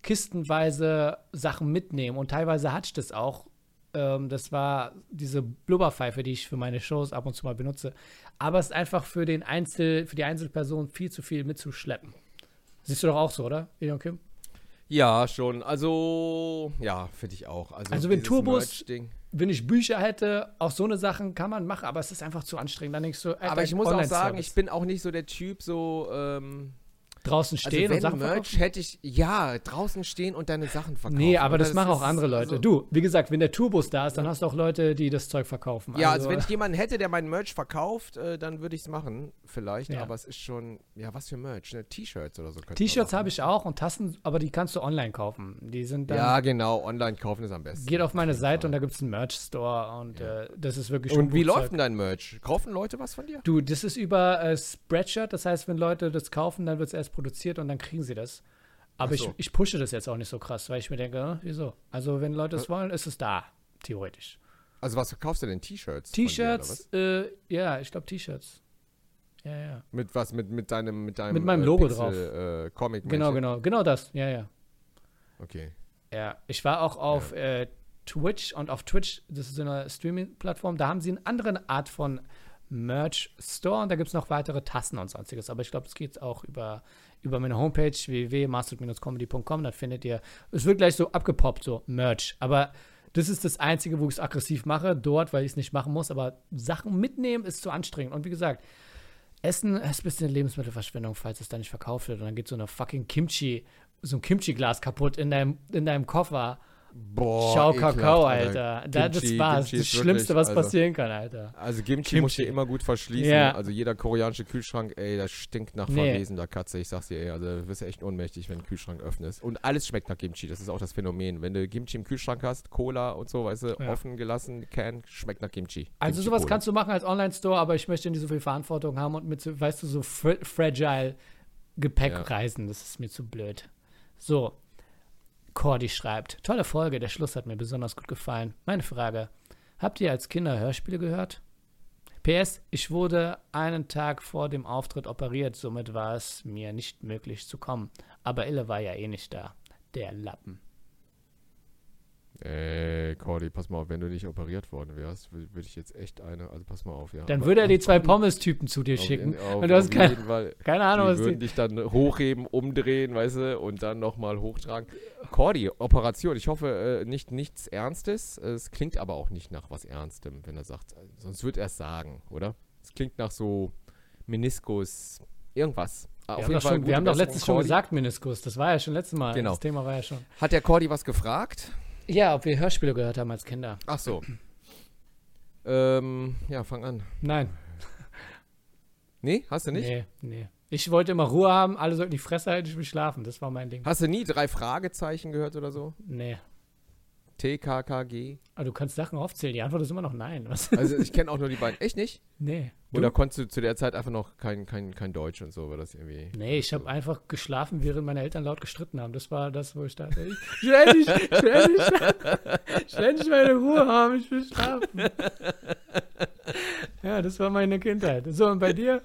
kistenweise Sachen mitnehmen und teilweise hatte ich das auch. Ähm, das war diese Blubberpfeife, die ich für meine Shows ab und zu mal benutze. Aber es ist einfach für den Einzel, für die Einzelperson viel zu viel mitzuschleppen. Siehst du doch auch so, oder, Elion Kim? Ja, schon. Also, ja, finde ich auch. Also, Also wenn Turbos- Merch-Ding. Wenn ich Bücher hätte, auch so eine Sachen kann man machen, aber es ist einfach zu anstrengend. Dann denkst du, Alter, Aber ich muss auch sagen, ich bin auch nicht so der Typ, so. Ähm, draußen also, stehen wenn und Sachen Merch verkaufen. hätte ich. Ja, draußen stehen und deine Sachen verkaufen. Nee, aber Und das, machen auch andere Leute. also- du, wie gesagt, wenn der Tourbus da ist, dann hast du auch Leute, die das Zeug verkaufen. Ja, also wenn ich jemanden hätte, der meinen Merch verkauft, äh, dann würde ich es machen, vielleicht. Ja. Aber es ist schon, ja, was für Merch? Ne? T-Shirts oder so. T-Shirts habe ich auch und Tassen, aber die kannst du online kaufen. Die sind dann. Ja, genau. Online kaufen ist am besten. Geht auf meine Seite und da gibt es einen Merch-Store und Ja. äh, das ist wirklich Und wie läuft denn dein Merch? Kaufen Leute was von dir? Du, das ist über äh, Spreadshirt, das heißt, wenn Leute das kaufen, dann wird es erst produziert und dann kriegen sie das. Aber Ach ich, so. ich pushe das jetzt auch nicht so krass, weil ich mir denke, äh, wieso? Also, wenn Leute es wollen, ist es da, theoretisch. Also was verkaufst du denn? T-Shirts? T-Shirts, äh, ja, ich glaube T-Shirts. Ja, ja. Mit was? Mit, mit deinem mit deinem Mit meinem äh, Logo Pixel, drauf. Äh, Comic Genau, genau, genau das, ja, ja. Okay. Ja, ich war auch auf äh, Twitch und auf Twitch, das ist so eine Streaming-Plattform, da haben sie eine andere Art von Merch-Store und da gibt es noch weitere Tassen und sonstiges. Aber ich glaube, es geht auch über, über meine Homepage www.master-comedy.com. Da findet ihr, es wird gleich so abgepoppt, so Merch. Aber das ist das Einzige, wo ich es aggressiv mache, dort, weil ich es nicht machen muss. Aber Sachen mitnehmen ist zu anstrengend. Und wie gesagt, Essen ist ein bisschen Lebensmittelverschwendung, falls es da nicht verkauft wird. Und dann geht so eine fucking Kimchi, so ein Kimchi-Glas kaputt in deinem, in deinem Koffer. Boah, Schau ekelhaft, Kakao, Alter. Das Kimchi- war's. Kimchi Das Schlimmste, was also- passieren kann, Alter. Also Kimchi, Kimchi. muss ich immer gut verschließen. Ja. Also jeder koreanische Kühlschrank, ey, das stinkt nach Nee. verwesener Katze. Ich sag's dir, ey, also du wirst echt ohnmächtig, wenn du den Kühlschrank öffnest. Und alles schmeckt nach Kimchi. Das ist auch das Phänomen. Wenn du Kimchi im Kühlschrank hast, Cola und so, weißt du, Ja. offen gelassen, Can, schmeckt nach Kimchi. Also Kimchi sowas Cola. kannst du machen als Online-Store, aber ich möchte nicht so viel Verantwortung haben und mit, so, weißt du, so fr fragile Gepäck Ja. reisen. Das ist mir zu blöd. So, Cordy schreibt, tolle Folge, der Schluss hat mir besonders gut gefallen. Meine Frage, habt ihr als Kinder Hörspiele gehört? PS, ich wurde einen Tag vor dem Auftritt operiert, somit war es mir nicht möglich zu kommen. Aber Ille war ja eh nicht da. Der Lappen. Ey, Cordy, pass mal auf, wenn du nicht operiert worden wärst, würde ich jetzt echt eine, also pass mal auf, ja. Dann würde er die zwei Pommes-Typen zu dir Auf schicken. jeden- auf- und du hast keine, Fall. keine Ahnung, die was würden die. dich dann hochheben, umdrehen, weißt du, und dann nochmal hochtragen. Cordy, Operation. Ich hoffe, äh, nicht nichts Ernstes. Es klingt aber auch nicht nach was Ernstem, wenn er sagt. äh, Sonst wird er es sagen, oder? Es klingt nach so Meniskus, irgendwas. Ah, Wir haben, doch, schon, wir haben doch letztes schon gesagt, Meniskus. Das war ja schon letztes Mal. Genau. Das Thema war ja schon. Hat der Cordy was gefragt? Ja, ob wir Hörspiele gehört haben als Kinder. Ach so. ähm, ja, fang an. Nein. Nee, hast du nicht? Nee, nee. Ich wollte immer Ruhe haben, alle sollten die Fresse halten, ich will schlafen. Das war mein Ding. Hast du nie drei Fragezeichen gehört oder so? Nee. TKKG? Aber du kannst Sachen aufzählen. Die Antwort ist immer noch nein. Was? Also ich kenne auch nur die beiden. Echt nicht? Nee. Du? Oder konntest du zu der Zeit einfach noch kein, kein, kein Deutsch und so, war das irgendwie. Nee, ich habe einfach geschlafen, während meine Eltern laut gestritten haben. Das war das, wo ich dachte, ich ich will endlich, ich will endlich, ich will endlich meine Ruhe haben, ich will schlafen. Ja, das war meine Kindheit. So, und bei dir?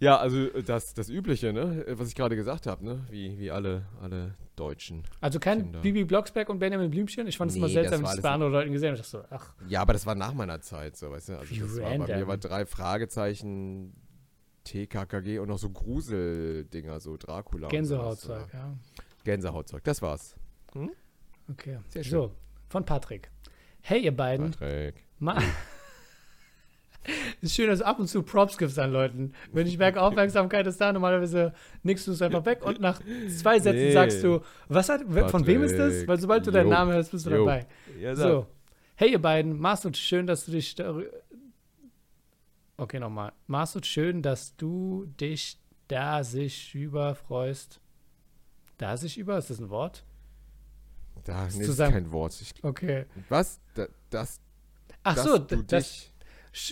Ja, also das, das Übliche, ne? Was ich gerade gesagt habe, ne? Wie, wie alle, alle Deutschen. Also kein Kinder. Bibi Blocksberg und Benjamin Blümchen? Ich fand es Nee, mal seltsam, ich bei anderen Leuten gesehen habe. Ich dachte so, ach, Ja, aber das war nach meiner Zeit, so, weißt du? Also das war, bei mir random. war drei Fragezeichen, TKKG und noch so Gruseldinger, so Dracula. und Gänsehautzeug, sowas, ja. Gänsehautzeug, das war's. Okay. Sehr schön. So, von Patrick. Hey, ihr beiden. Patrick. Ma ist schön, dass du ab und zu Props gibst an Leuten. Wenn ich merke, Aufmerksamkeit ist da, normalerweise nickst du es einfach weg und nach zwei Sätzen Nee. sagst du, was hat, von wem ist das? Patrick. Weil sobald du deinen Jo. Namen hörst, bist du Jo. dabei. Ja, So. Hey, ihr beiden. Marcel, schön, dass du dich. Okay, nochmal. Marcel, schön, dass du dich da sich über freust. Da sich über? Ist das ein Wort? Da ist zusammen- kein Wort. Ich, Okay. was? Da, das, Ach so, du das,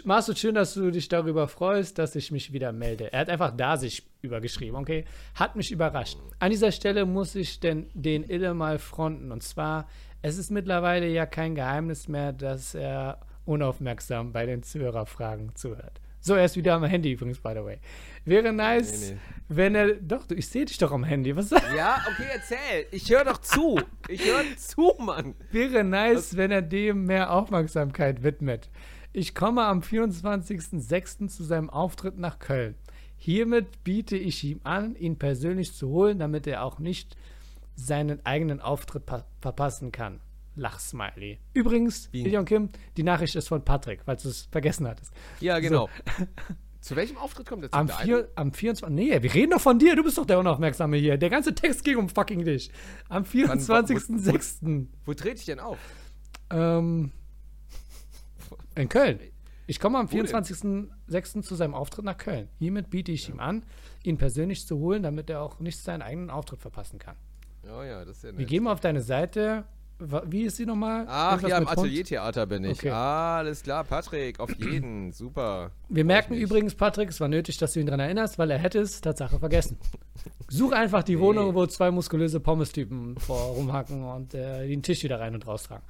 Marcel, schön, dass du dich darüber freust, dass ich mich wieder melde. Er hat einfach da sich übergeschrieben, okay? Hat mich überrascht. An dieser Stelle muss ich denn den Ille mal fronten. Und zwar, es ist mittlerweile ja kein Geheimnis mehr, dass er unaufmerksam bei den Zuhörerfragen zuhört. So, er ist wieder am Handy übrigens, by the way. Wäre nice, Nee, nee. wenn er. Doch, ich sehe dich doch am Handy. Was Ja, okay, erzähl. Ich höre doch zu. Ich höre zu, Mann. Wäre nice, wenn er dem mehr Aufmerksamkeit widmet. Ich komme am 24.06. zu seinem Auftritt nach Köln. Hiermit biete ich ihm an, ihn persönlich zu holen, damit er auch nicht seinen eigenen Auftritt pa- verpassen kann. Lachsmiley. Übrigens? Ilion Kim, die Nachricht ist von Patrick, falls du es vergessen hattest. Ja, genau. Zu welchem Auftritt kommt der? Am, vier, am 24. Nee, wir reden doch von dir, du bist doch der Unaufmerksame hier. Der ganze Text ging um fucking dich. Am 24.06. Wo trete ich denn auf? Ähm, in Köln. Ich komme am Wo denn? 24.06. zu seinem Auftritt nach Köln. Hiermit biete ich ihm an, ihn persönlich zu holen, damit er auch nicht seinen eigenen Auftritt verpassen kann. Oh ja, das ist ja Wir nett. gehen mal auf deine Seite. Wie ist sie nochmal? Ach Irgendwas ja, im? Ateliertheater bin ich. Okay. Alles klar, Patrick, auf jeden. Super. Wir merken übrigens, Patrick, es war nötig, dass du ihn daran erinnerst, weil er hätte es Tatsache vergessen. Such einfach die Nee. Wohnung, wo zwei muskulöse Pommes-Typen rumhacken und äh, den Tisch wieder rein und raustragen.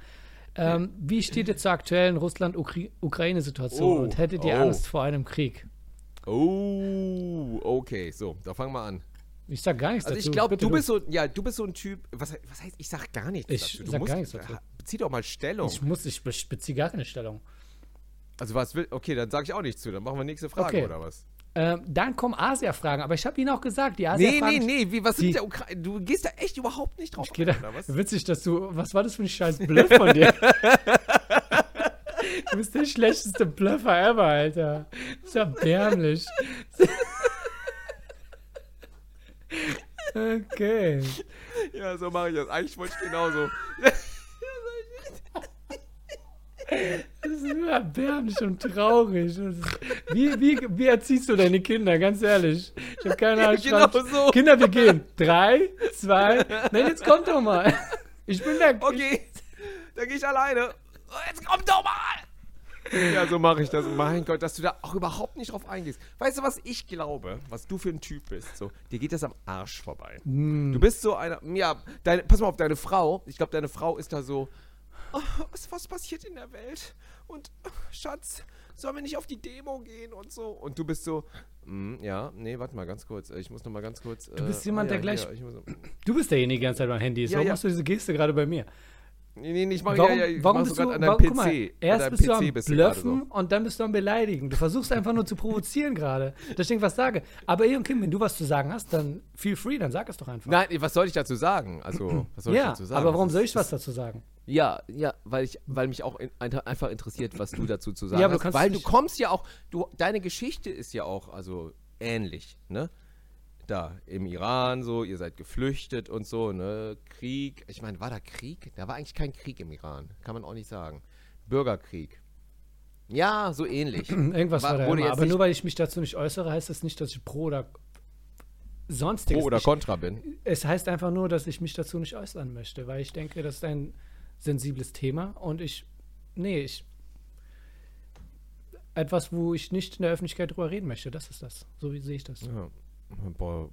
Ähm, wie steht ihr zur aktuellen Russland-Ukraine-Situation Oh, und hättet ihr oh. Angst vor einem Krieg? Oh, okay, so, da fangen wir an. Ich sag gar nichts Also dazu. ich glaube, du bist so, ja, du bist so ein Typ, was, was heißt, ich sag gar nichts Ich dazu. Du sag musst, gar nichts dazu. Bezieh doch mal Stellung. Ich muss, ich be- beziehe gar keine Stellung. also was will, okay, dann sage ich auch nichts zu, dann machen wir nächste Frage, Okay. oder was? Ähm, dann kommen Asia-Fragen, aber ich habe Ihnen auch gesagt, die Nee, Asia-Fragen. nee, nee, wie, was die- ist der Ukraine? Du gehst da echt überhaupt nicht drauf Ich da, oder was? witzig, dass du. Was war das für ein scheiß Bluff von dir? du bist der schlechteste Bluffer ever, Alter. Das ist erbärmlich. okay. Ja, so mache ich das. Eigentlich wollte ich genauso. Das ist nur erbärmlich und traurig. Ist, wie, wie, wie erziehst du deine Kinder, ganz ehrlich? Ich habe keine Ahnung. genau so. Kinder, wir gehen. Drei, zwei. Nein, jetzt kommt doch mal. Ich bin der. Okay, dann gehe ich alleine. Oh, Jetzt komm doch mal! Ja, so mache ich das. Mein Gott, dass du da auch überhaupt nicht drauf eingehst. Weißt du, was ich glaube, was du für ein Typ bist? So, dir geht das am Arsch vorbei. Hm. Du bist so einer. Ja, deine, pass mal auf, deine Frau. Ich glaube, deine Frau ist da so. Oh, was, was passiert in der Welt? Und oh, Schatz, sollen wir nicht auf die Demo gehen und so? Und du bist so. "Mm, ja, nee, warte mal ganz kurz. Ich muss noch mal ganz kurz. Du bist äh, jemand, ah, der ja, gleich- hier, ich muss, Du bist derjenige, der die ganze Zeit beim Handy ist. Ja, Warum ja. machst du diese Geste gerade bei mir? nee, nee, nee, ich mache Warum, ja, ja, ich warum mach bist so du, an deinem warum, PC. guck mal, erst bist du am PC bist du gerade Bluffen und dann bist du am Beleidigen. Du versuchst einfach nur zu provozieren gerade, dass ich irgendwas sage. Aber eh und Kim, wenn du was zu sagen hast, dann feel free, dann sag es doch einfach. Nein, was soll ich dazu sagen? Also, was soll ich ja, dazu sagen? aber warum soll ich was dazu sagen? Ja, ja, weil ich, weil mich auch in, ein- einfach interessiert, was du dazu zu sagen Ja, hast. kannst Weil du kommst ja auch, du, deine Geschichte ist ja auch also ähnlich, ne? Da im Iran so, ihr seid geflüchtet und so, ne? Krieg. Ich meine, war da Krieg? Da war eigentlich kein Krieg im Iran, kann man auch nicht sagen. Bürgerkrieg. Ja, so ähnlich. Irgendwas War- war, da immer. Aber nur weil ich mich dazu nicht äußere, heißt das nicht, dass ich pro oder sonstiges. Pro oder ich, Contra bin. Es heißt einfach nur, dass ich mich dazu nicht äußern möchte, weil ich denke, das ist ein sensibles Thema und ich, nee, ich, etwas, wo ich nicht in der Öffentlichkeit drüber reden möchte, das ist das. So wie sehe ich das. Ja. Boah,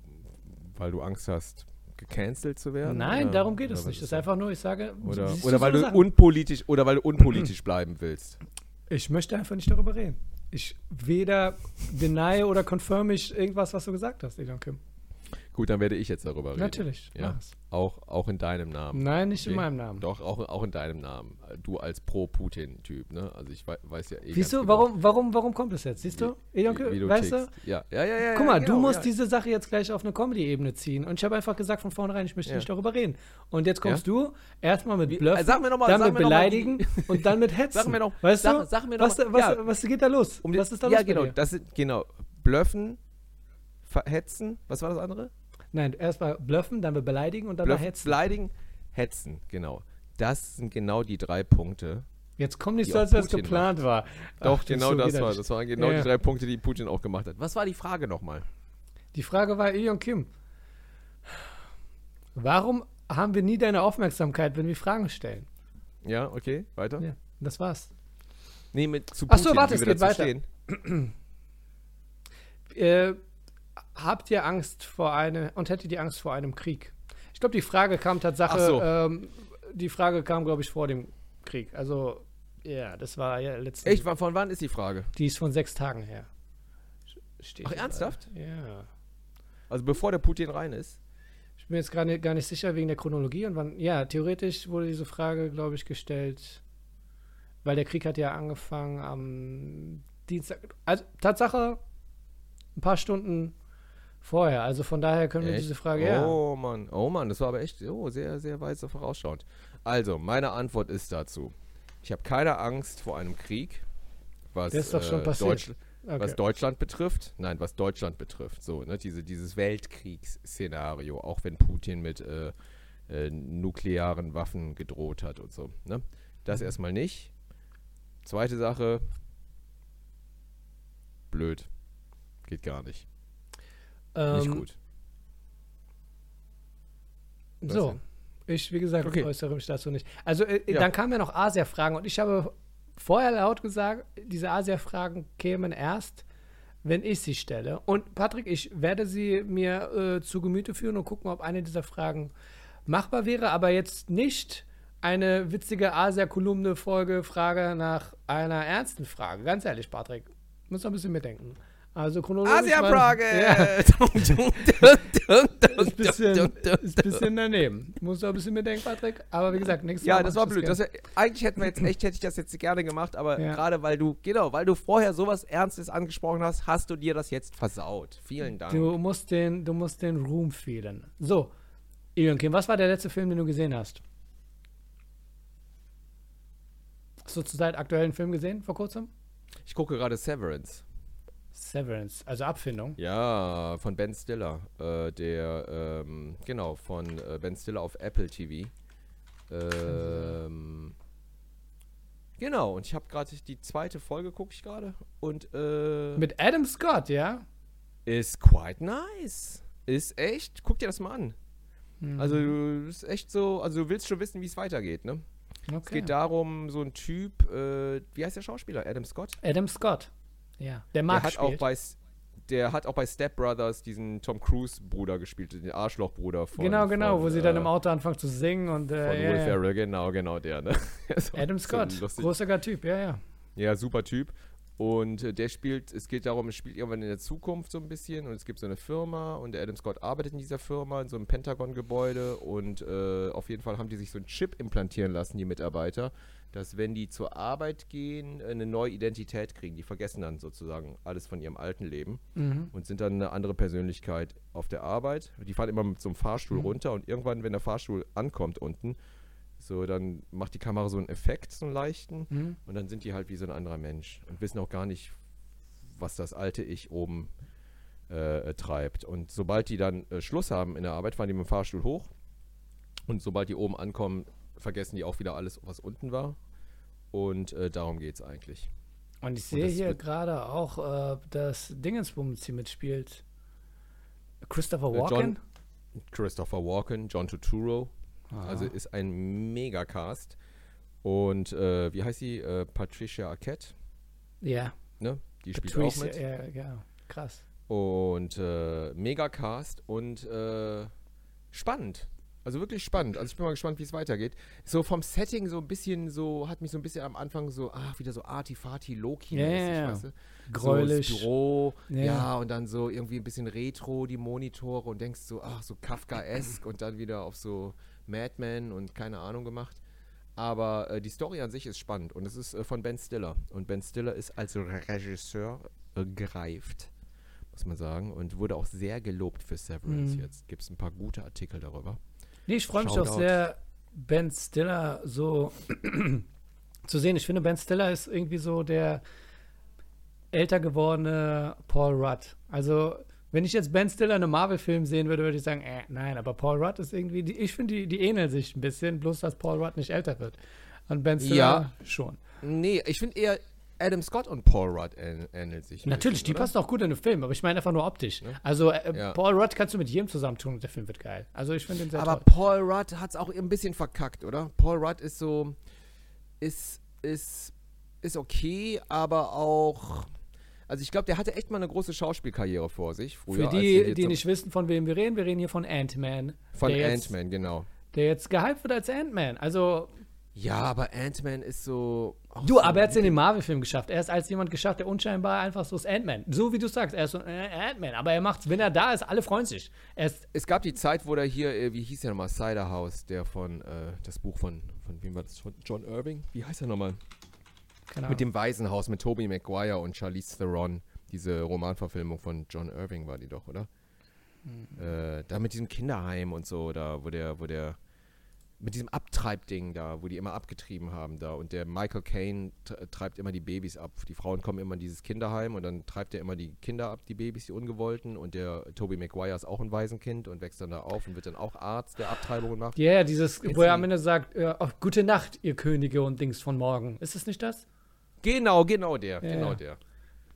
weil du Angst hast, gecancelt zu werden? Nein, oder- darum geht oder es nicht. Es ist das? einfach nur, ich sage, Oder, oder, weil du Sachen? unpolitisch, oder weil du unpolitisch bleiben willst. Ich möchte einfach nicht darüber reden. Ich weder deny oder confirm ich irgendwas, was du gesagt hast, Elon Kim. Gut, dann werde ich jetzt darüber reden. Natürlich. Ja. mach es. Auch, auch in deinem Namen. Nein, nicht in Okay. meinem Namen. Doch, auch, auch in deinem Namen. Du als Pro-Putin-Typ, ne? Also ich wei- weiß ja eh Siehst du, genau, warum, warum, warum kommt es jetzt? Siehst du, wie, Kim, wie du weißt du? tickst. Ja, ja, ja, ja. Guck mal, ja, du genau, musst ja. diese Sache jetzt gleich auf eine Comedy-Ebene ziehen. Und ich habe einfach gesagt von vornherein, ich möchte Ja. nicht darüber reden. Und jetzt kommst du erstmal mit noch mal- dann mit noch mal, Beleidigen und dann mit Hetzen. Sag mir noch- weißt sag- du? sag mir noch was, mal- was, ja. was geht da los? Um was ist da ja, los bei genau, das sind, genau. Blöffen, verhetzen, was war das andere? Nein, erstmal Bluffen, dann mit Beleidigen und dann Bluffen, mit Hetzen. beleidigen, hetzen, genau. Das sind genau die drei Punkte. Jetzt komm nicht so, als das Putin geplant war. Doch, Ach, genau so das war. Das waren genau Ja, die drei Punkte, die Putin auch gemacht hat. Was war die Frage nochmal? Die Frage war, Elon Kim, warum haben wir nie deine Aufmerksamkeit, wenn wir Fragen stellen? Ja, okay, weiter. Ja, das war's. Nee, mit zu Ach so, Putin, warte, es geht weiter. Äh, habt ihr Angst vor einem und hättet ihr Angst vor einem Krieg? Ich glaube, die Frage kam Tatsache, Ach so. ähm, die Frage kam, glaube ich, vor dem Krieg. Also, ja, das war ja letztens. Echt, von wann ist die Frage? Die ist von sechs Tagen her. Steht Ach, ernsthaft? gerade. Ja. Also bevor der Putin rein ist? Ich bin jetzt gar nicht, gar nicht sicher wegen der Chronologie und wann. Ja, theoretisch wurde diese Frage, glaube ich, gestellt, weil der Krieg hat ja angefangen am Dienstag. Also Tatsache, ein paar Stunden vorher. Also von daher können wir Echt? diese Frage. Ja. Oh Mann, oh Mann, das war aber echt oh, sehr, sehr weise vorausschauend. Also, meine Antwort ist dazu. Ich habe keine Angst vor einem Krieg, was, Der ist doch schon äh, passiert. Deutsch, Okay. was Deutschland betrifft. Nein, was Deutschland betrifft. So, ne, diese, dieses Weltkriegsszenario, auch wenn Putin mit äh, äh, nuklearen Waffen gedroht hat und so. Ne? Das Mhm. erstmal nicht. Zweite Sache, blöd. Geht gar nicht. Nicht Ähm, gut. Was So, denn? ich, wie gesagt, Okay. äußere mich dazu nicht. Also, äh, Ja. dann kamen ja noch Asia-Fragen und ich habe vorher laut gesagt, diese Asia-Fragen kämen erst, wenn ich sie stelle. Und Patrick, ich werde sie mir äh, zu Gemüte führen und gucken, ob eine dieser Fragen machbar wäre, aber jetzt nicht eine witzige Asia-Kolumne-Folge, Frage nach einer ernsten Frage. Ganz ehrlich, Patrick, muss noch ein bisschen mitdenken. Also chronologisch. Asia-Frage! Ja, ist ein bisschen, ist ein bisschen daneben. Muss noch ein bisschen mitdenken, Patrick. Aber wie gesagt, nächstes Ja, Mal das mach war blöd. Das, eigentlich hätten wir jetzt echt, hätte ich das jetzt gerne gemacht, aber Ja. gerade weil du, genau, weil du vorher sowas Ernstes angesprochen hast, hast du dir das jetzt versaut. Vielen Dank. Du musst den, du musst den Ruhm fehlen. So, Ilion Kim, was war der letzte Film, den du gesehen hast? Hast du zurzeit aktuellen Film gesehen, vor kurzem? Ich gucke gerade Severance. Severance, also Abfindung. Ja, von Ben Stiller. Äh, der, ähm, genau, von äh, Ben Stiller auf Apple TV. Ähm, Genau, und ich habe gerade die zweite Folge, gucke ich gerade. Und äh, Mit Adam Scott, ja? ist quite nice. Ist echt, guck dir das mal an. Mhm. Also, du- ist echt so, also du willst schon wissen, wie es weitergeht, ne? Es okay. geht darum, so ein Typ, äh, wie heißt der Schauspieler? Adam Scott? Adam Scott. Ja. Der Der Mark hat auch spielt. bei S- der hat auch bei Step Brothers diesen Tom Cruise Bruder gespielt, den Arschloch-Bruder von genau, genau, von, wo sie äh, dann im Auto anfangen zu singen und äh, von ja, Will ja. Ferrell, genau, genau der, ne? So- Adam so Scott, großer Typ, ja, ja. Ja, super Typ. Und äh, der spielt, es geht darum, es spielt irgendwann in der Zukunft so ein bisschen und es gibt so eine Firma und der Adam Scott arbeitet in dieser Firma, in so einem Pentagon-Gebäude und äh, auf jeden Fall haben die sich so einen Chip implantieren lassen, die Mitarbeiter, dass wenn die zur Arbeit gehen, eine neue Identität kriegen. Die vergessen dann sozusagen alles von ihrem alten Leben Mhm. und sind dann eine andere Persönlichkeit auf der Arbeit. Die fahren immer mit so einem Fahrstuhl Mhm. runter und irgendwann, wenn der Fahrstuhl ankommt unten, so dann macht die Kamera so einen Effekt, so einen leichten. Mhm. Und dann sind die halt wie so ein anderer Mensch und wissen auch gar nicht, was das alte Ich oben äh, treibt. Und sobald die dann äh, Schluss haben in der Arbeit, fahren die mit dem Fahrstuhl hoch. Und sobald die oben ankommen, vergessen die auch wieder alles, was unten war. Und äh, darum geht es eigentlich. Und ich sehe hier gerade auch, äh, dass Dingensbums hier mitspielt. Christopher Äh, John- Walken. Christopher Walken, John Turturro, Ah. also ist ein Megacast. Und äh, wie heißt sie? Äh, Patricia Arquette, ja, ne? Die spielt Patrice, auch mit. ja, ja, krass. Und äh, Megacast und äh, spannend. Also wirklich spannend. Also ich bin mal gespannt, wie es weitergeht. So vom Setting so ein bisschen so, hat mich so ein bisschen am Anfang so, ach, wieder so artifati loki ja, ja. weißt du? Gräulich. So Büro, Ja. ja. und dann so irgendwie ein bisschen retro, die Monitore und denkst so, ach, so Kafkaesk und dann wieder auf so Madman und keine Ahnung gemacht. Aber äh, die Story an sich ist spannend und es ist äh, von Ben Stiller. Und Ben Stiller ist als Regisseur äh, gereift, muss man sagen. Und wurde auch sehr gelobt für Severance Mhm. jetzt. Gibt es ein paar gute Artikel darüber. Nee, ich freue mich auch sehr, Ben Stiller so zu sehen. Ich finde, Ben Stiller ist irgendwie so der älter gewordene Paul Rudd. Also, wenn ich jetzt Ben Stiller in einem Marvel-Film sehen würde, würde ich sagen, äh, nein, aber Paul Rudd ist irgendwie, die, ich finde, die, die ähneln sich ein bisschen, bloß dass Paul Rudd nicht älter wird. Und Ben Stiller Ja. schon. Nee, ich finde eher Adam Scott und Paul Rudd ähn- ähneln sich. Natürlich, bisschen, die oder? passen auch gut in den Film, aber ich meine einfach nur optisch. Ne? Also, äh, Ja. Paul Rudd kannst du mit jedem zusammentun und der Film wird geil. Also, ich finde den sehr Aber toll. Paul Rudd hat es auch ein bisschen verkackt, oder? Paul Rudd ist so, ist, ist, ist okay, aber auch, also ich glaube, der hatte echt mal eine große Schauspielkarriere vor sich früher. Für er die, die nicht wissen, von wem wir reden, wir reden hier von Ant-Man. Von Ant-Man, genau. Der jetzt gehypt wird als Ant-Man. Also, Ja, aber Ant-Man ist so. du, so aber er hat es in den Marvel-Film geschafft. Er ist als jemand geschafft, der unscheinbar einfach so ist Ant-Man. So wie du sagst, er ist so ein äh, Ant-Man. Aber er macht's, wenn er da ist, alle freuen sich. Er Es gab die Zeit, wo der hier, äh, wie hieß der nochmal, Cider House, der von, äh, das Buch von, von wem war das? Von John Irving? Wie heißt er nochmal? Keine Mit dem Waisenhaus, mit Tobey Maguire und Charlize Theron. Diese Romanverfilmung von John Irving war die doch, oder? Äh, da mit diesem Kinderheim und so, da, wo der, wo der, mit diesem Abtreibding da, wo die immer abgetrieben haben da und der Michael Caine treibt immer die Babys ab. Die Frauen kommen immer in dieses Kinderheim und dann treibt er immer die Kinder ab, die Babys, die ungewollten und der Tobey Maguire ist auch ein Waisenkind und wächst dann da auf und wird dann auch Arzt, der Abtreibungen macht. Ja, ja, dieses, Jetzt wo er am Ende sagt, äh, oh, gute Nacht, ihr Könige und Dings von morgen. Ist es nicht das? Genau, genau der, Ja, genau ja. der.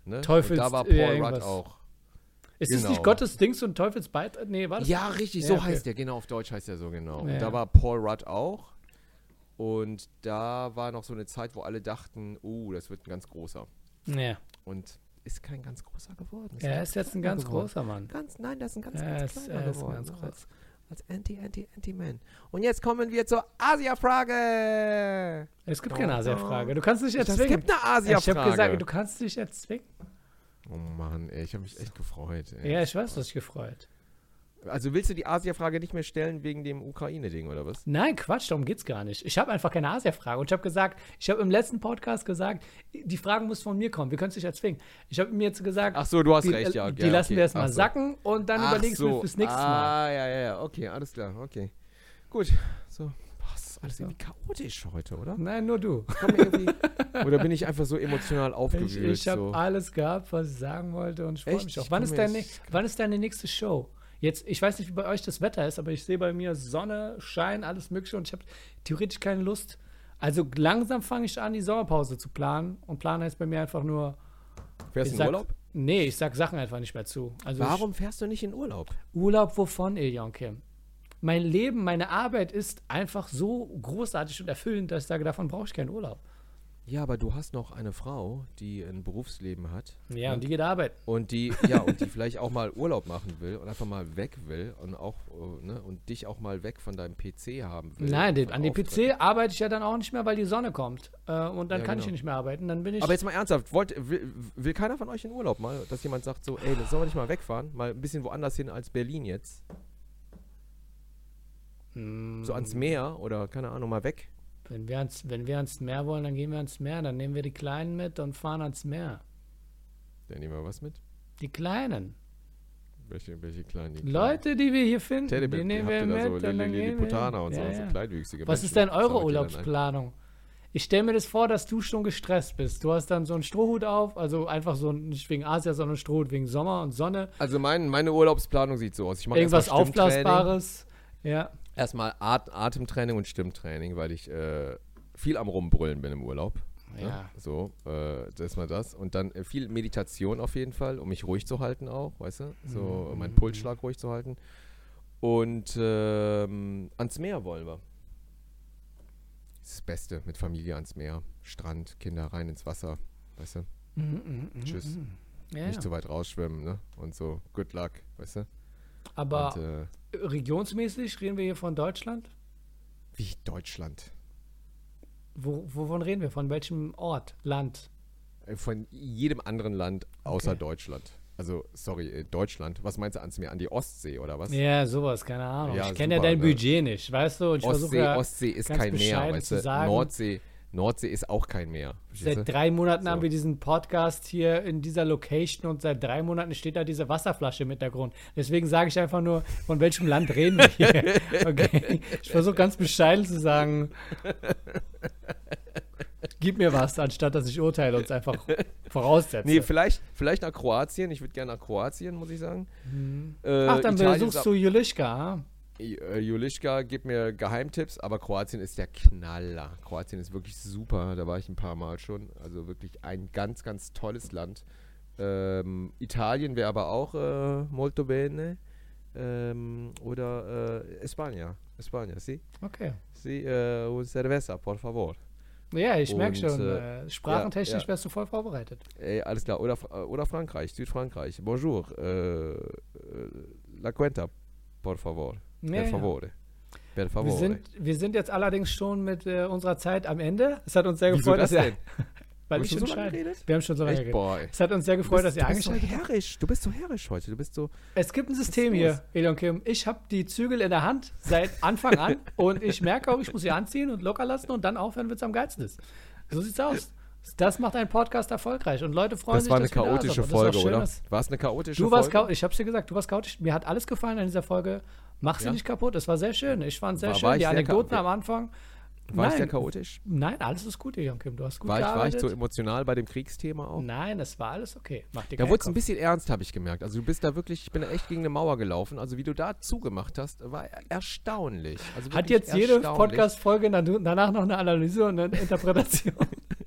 Ne? Teufels- und da war Paul Rudd irgendwas. auch. Ist es Genau. nicht Gottes Dings und Teufels Beitrag? Nee, war das? Ja, richtig, Ja, so okay. heißt der, genau, auf Deutsch heißt der so, genau. Ja. Und da war Paul Rudd auch. Und da war noch so eine Zeit, wo alle dachten, uh, das wird ein ganz großer. Ja. Und ist kein ganz großer geworden. Er ein ist jetzt ein ganz geworden. großer Mann. Ganz, nein, das ist ein ganz, Er ganz ist- kleiner er ist geworden. ganz. Als, Anti, Anti, Anti-Man. Und jetzt kommen wir zur Asia-Frage. Es gibt Doch, keine. Asia-Frage. Du kannst dich Es erzwingen. gibt eine Ich habe Asia-Frage. gesagt, du kannst dich erzwingen. oh Mann, ey, ich habe mich echt gefreut. Ey. Ja, ich weiß, du hast dich gefreut. Also willst du die Asia-Frage nicht mehr stellen wegen dem Ukraine-Ding, oder was? Nein, Quatsch, darum geht's gar nicht. Ich habe einfach keine Asia-Frage. Und ich habe gesagt, ich habe im letzten Podcast gesagt, die Frage muss von mir kommen. Wir können es nicht erzwingen. Ich habe mir jetzt gesagt, Ach so, du hast die, recht, ja. die ja, lassen okay. wir erstmal so. sacken und dann Ach überlegst du so. mir fürs nächste Mal. Ah, ja, ja, ja. Okay, alles klar. Okay. Gut. So. Ist alles irgendwie chaotisch heute, oder? Nein, nur du. Oder bin ich einfach so emotional Ich, aufgewühlt? ich habe so. alles gehabt, was ich sagen wollte und ich freue mich auch. Ich Wann ist, deine, wann ist deine nächste Show? Jetzt, ich weiß nicht, wie bei euch das Wetter ist, aber ich sehe bei mir Sonne, Schein, alles Mögliche und ich habe theoretisch keine Lust, Also langsam fange ich an, die Sommerpause zu planen. Und planen heißt bei mir einfach nur. Fährst ich du in sag, Urlaub? Nee, ich sag Sachen einfach nicht mehr zu. Also Warum fährst du nicht in Urlaub? Ich, Urlaub wovon, Ilion Kim? Mein Leben, meine Arbeit ist einfach so großartig und erfüllend, dass ich sage, davon brauche ich keinen Urlaub. Ja, aber du hast noch eine Frau, die ein Berufsleben hat. Ja, ne? und die geht arbeiten. Und die, ja, und die vielleicht auch mal Urlaub machen will und einfach mal weg will und auch, äh, ne, und dich auch mal weg von deinem PC haben will. Nein, den, an dem. PC arbeite ich ja dann auch nicht mehr, weil die Sonne kommt. Äh, und dann Ja, kann ich genau. hier nicht mehr arbeiten. Dann bin ich. Aber jetzt mal ernsthaft, wollt, will, will keiner von euch in Urlaub mal, dass jemand sagt so, ey, sollen wir nicht mal wegfahren? Mal ein bisschen woanders hin als Berlin jetzt. Mm, So ans Meer oder keine Ahnung, mal weg. Wenn, wir ans, wenn wir ans Meer wollen, dann gehen wir ans Meer. Dann nehmen wir die Kleinen mit und fahren ans Meer. Dann nehmen wir was mit. Die Kleinen. Welche, welche kleinen? die Leute, die wir hier finden, kleinen? die Teddybär, nehmen wir ihr da mit. so und dann Lilliputaner und so, Ja, so ja. kleinwüchsige Was Menschen. ist denn eure? Urlaubsplanung? Ich stelle mir das vor, dass du schon gestresst bist. Du hast dann so einen Strohhut auf, also einfach so nicht wegen Asia, sondern Strohhut wegen Sommer und Sonne. Also mein, meine Urlaubsplanung sieht so aus. Ich mache Irgendwas. Aufblasbares. Ja. Erstmal At Atemtraining und Stimmtraining, weil ich äh, viel am Rumbrüllen bin im Urlaub. ne? Ja. So, äh, das ist mal das. Und dann äh, viel Meditation auf jeden Fall, um mich ruhig zu halten auch, weißt du? So, Mhm. meinen Pulsschlag ruhig zu halten. Und ähm, ans Meer wollen wir. Das das Beste, mit Familie ans Meer. Strand, Kinder rein ins Wasser, weißt du? Mhm, mhm, mhm, Tschüss. mhm. Ja, Nicht ja. zu weit rausschwimmen, ne? Und so, good luck, weißt du? Aber Und, äh, regionsmäßig reden wir hier von Deutschland? wie Deutschland. Wo, wovon reden wir? Von welchem Ort, Land? Äh, Von jedem anderen Land außer Okay. Deutschland. Also, sorry, äh, Deutschland. Was meinst du ans Meer? An die Ostsee oder was? Ja, sowas, keine Ahnung. Ja, ich kenne ja dein ne? Budget nicht, weißt du? Und ich Ostsee, ja Ostsee ist kein Meer, weißt du? Nordsee, Nordsee ist auch kein Meer. Seit drei Monaten So. haben wir diesen Podcast hier in dieser Location und seit drei Monaten steht da diese Wasserflasche im Hintergrund. Deswegen sage ich einfach nur, von welchem Land reden wir hier? Okay. Ich versuche ganz bescheiden zu sagen, gib mir was, anstatt dass ich urteile und es einfach voraussetze. Nee, vielleicht, vielleicht nach Kroatien. Ich würde gerne nach Kroatien, muss ich sagen. Äh, Ach, dann Italien besuchst du Julischka, ah? Julischka gibt mir Geheimtipps, aber Kroatien ist der Knaller. Kroatien ist wirklich super, da war ich ein paar Mal schon. Also wirklich ein ganz, ganz tolles Land. Ähm, Italien wäre aber auch äh, molto bene. Ähm, oder äh, España. España, sí? Okay. Sí, äh, un cerveza, por favor. Ja, ich merke schon, äh, äh, sprachentechnisch ja. wärst du voll vorbereitet. Ey, alles klar. Oder, oder Frankreich, Südfrankreich. Bonjour. Äh, äh, la cuenta, por favor. Ja, per favore. Per Wir favore. sind, wir sind jetzt allerdings schon mit äh, unserer Zeit am Ende. Es hat uns sehr gefreut, das dass ihr, weil wir ich schon so lange geredet? Wir haben schon so lange Echt, geredet. Es hat uns sehr gefreut, dass ihr du bist so eingeschaltet habt. herrisch. Du bist so herrisch heute. Du bist so. Es gibt ein System hier? Elon Kim. Ich habe die Zügel in der Hand seit Anfang an und ich merke auch, ich muss sie anziehen und locker lassen und dann aufhören, wenn es am geilsten ist. So sieht's aus. Das macht einen Podcast erfolgreich und Leute freuen Das sich, war eine dass wir da sind. chaotische das ist auch Folge, schön, oder? War es eine chaotische Du warst Folge? chaotisch, ich hab's dir gesagt, du warst chaotisch. Mir hat alles gefallen an dieser Folge. Mach sie Ja? nicht kaputt. Es war sehr schön. Ich fand es sehr War- schön. war ich Die Anekdoten am Anfang. War ich nein, sehr chaotisch? nein, alles ist gut, Elon Kim. Du hast gut War ich, war ich gearbeitet. so emotional bei dem Kriegsthema auch? nein, es war alles okay. Mach dir Da wurde es ein bisschen ernst, habe ich gemerkt. Also du bist da wirklich, ich bin da echt gegen eine Mauer gelaufen. Also wie du da zugemacht hast, war erstaunlich. Also Hat jetzt jede. Podcast-Folge danach noch eine Analyse und eine Interpretation?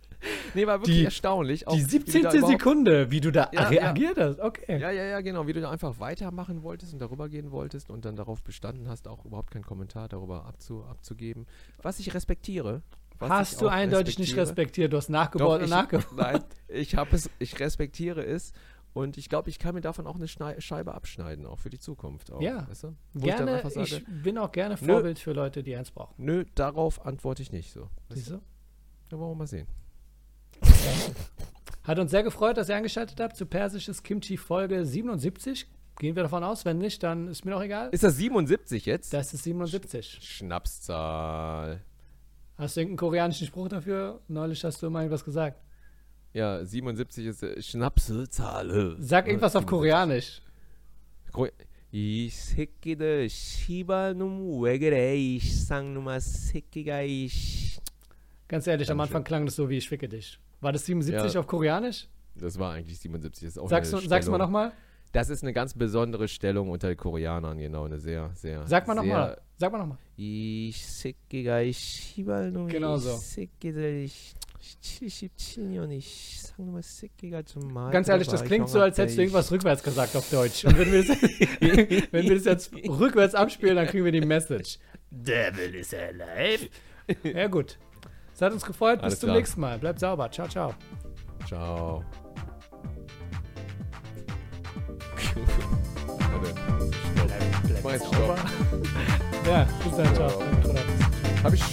Nee, war wirklich Die- erstaunlich. auch Die wie du 17. da überhaupt- Sekunde, wie du da Ja, reagiert hast. Okay. Ja, ja, ja, genau. Wie du da einfach weitermachen wolltest und darüber gehen wolltest und dann darauf bestanden hast, auch überhaupt keinen Kommentar darüber abzu, abzugeben. Was ich respektiere. Was Hast ich du eindeutig nicht respektiert. Du hast Doch, nachgebaut und ich, nachgebaut. nein, ich habe es, ich respektiere es und ich glaube, ich kann mir davon auch eine Schnei Scheibe abschneiden, auch für die Zukunft. Auch, Ja. weißt du? Ich Gerne, einfach sage, ich bin auch gerne Nö. Vorbild für Leute, die eins brauchen. nö, darauf antworte ich nicht so. Siehst du? Ja, wollen wir mal sehen. Hat uns sehr gefreut, dass ihr eingeschaltet habt zu Persisches Kimchi Folge 77. Gehen wir davon aus, wenn nicht, dann ist mir noch egal. Ist das 77 jetzt? Das ist 77. Schnapszahl. Hast du irgendeinen koreanischen Spruch dafür? Neulich hast du immer irgendwas gesagt. Ja, 77 ist äh, Schnapszahl. Sag irgendwas auf Koreanisch. Ko- 이 새끼들 씨발놈 왜 그래 이 쌍놈아 새끼가 이 씨. Ganz ehrlich, am Dankeschön. Anfang klang das so wie ich ficke dich. War das 77 ja, auf Koreanisch? Das war eigentlich 77. Das ist auch sagst, du, sagst mal nochmal? Das ist eine ganz besondere Stellung unter Koreanern, genau. Eine sehr, sehr. Sag mal nochmal. Sag mal nochmal. Ich sicke gleich Genau so. Ganz ehrlich, das klingt so, als hättest du irgendwas rückwärts gesagt auf Deutsch. Und wenn wir, das, wenn wir das jetzt rückwärts abspielen, dann kriegen wir die Message. Devil is alive. Ja, gut. Hat uns gefreut. Bis Alles zum klar. nächsten Mal. Bleibt sauber. Ciao, ciao. Ciao. Warte. Mach jetzt Stopp. Ja, bis dann. Ciao. Ciao. Hab ich.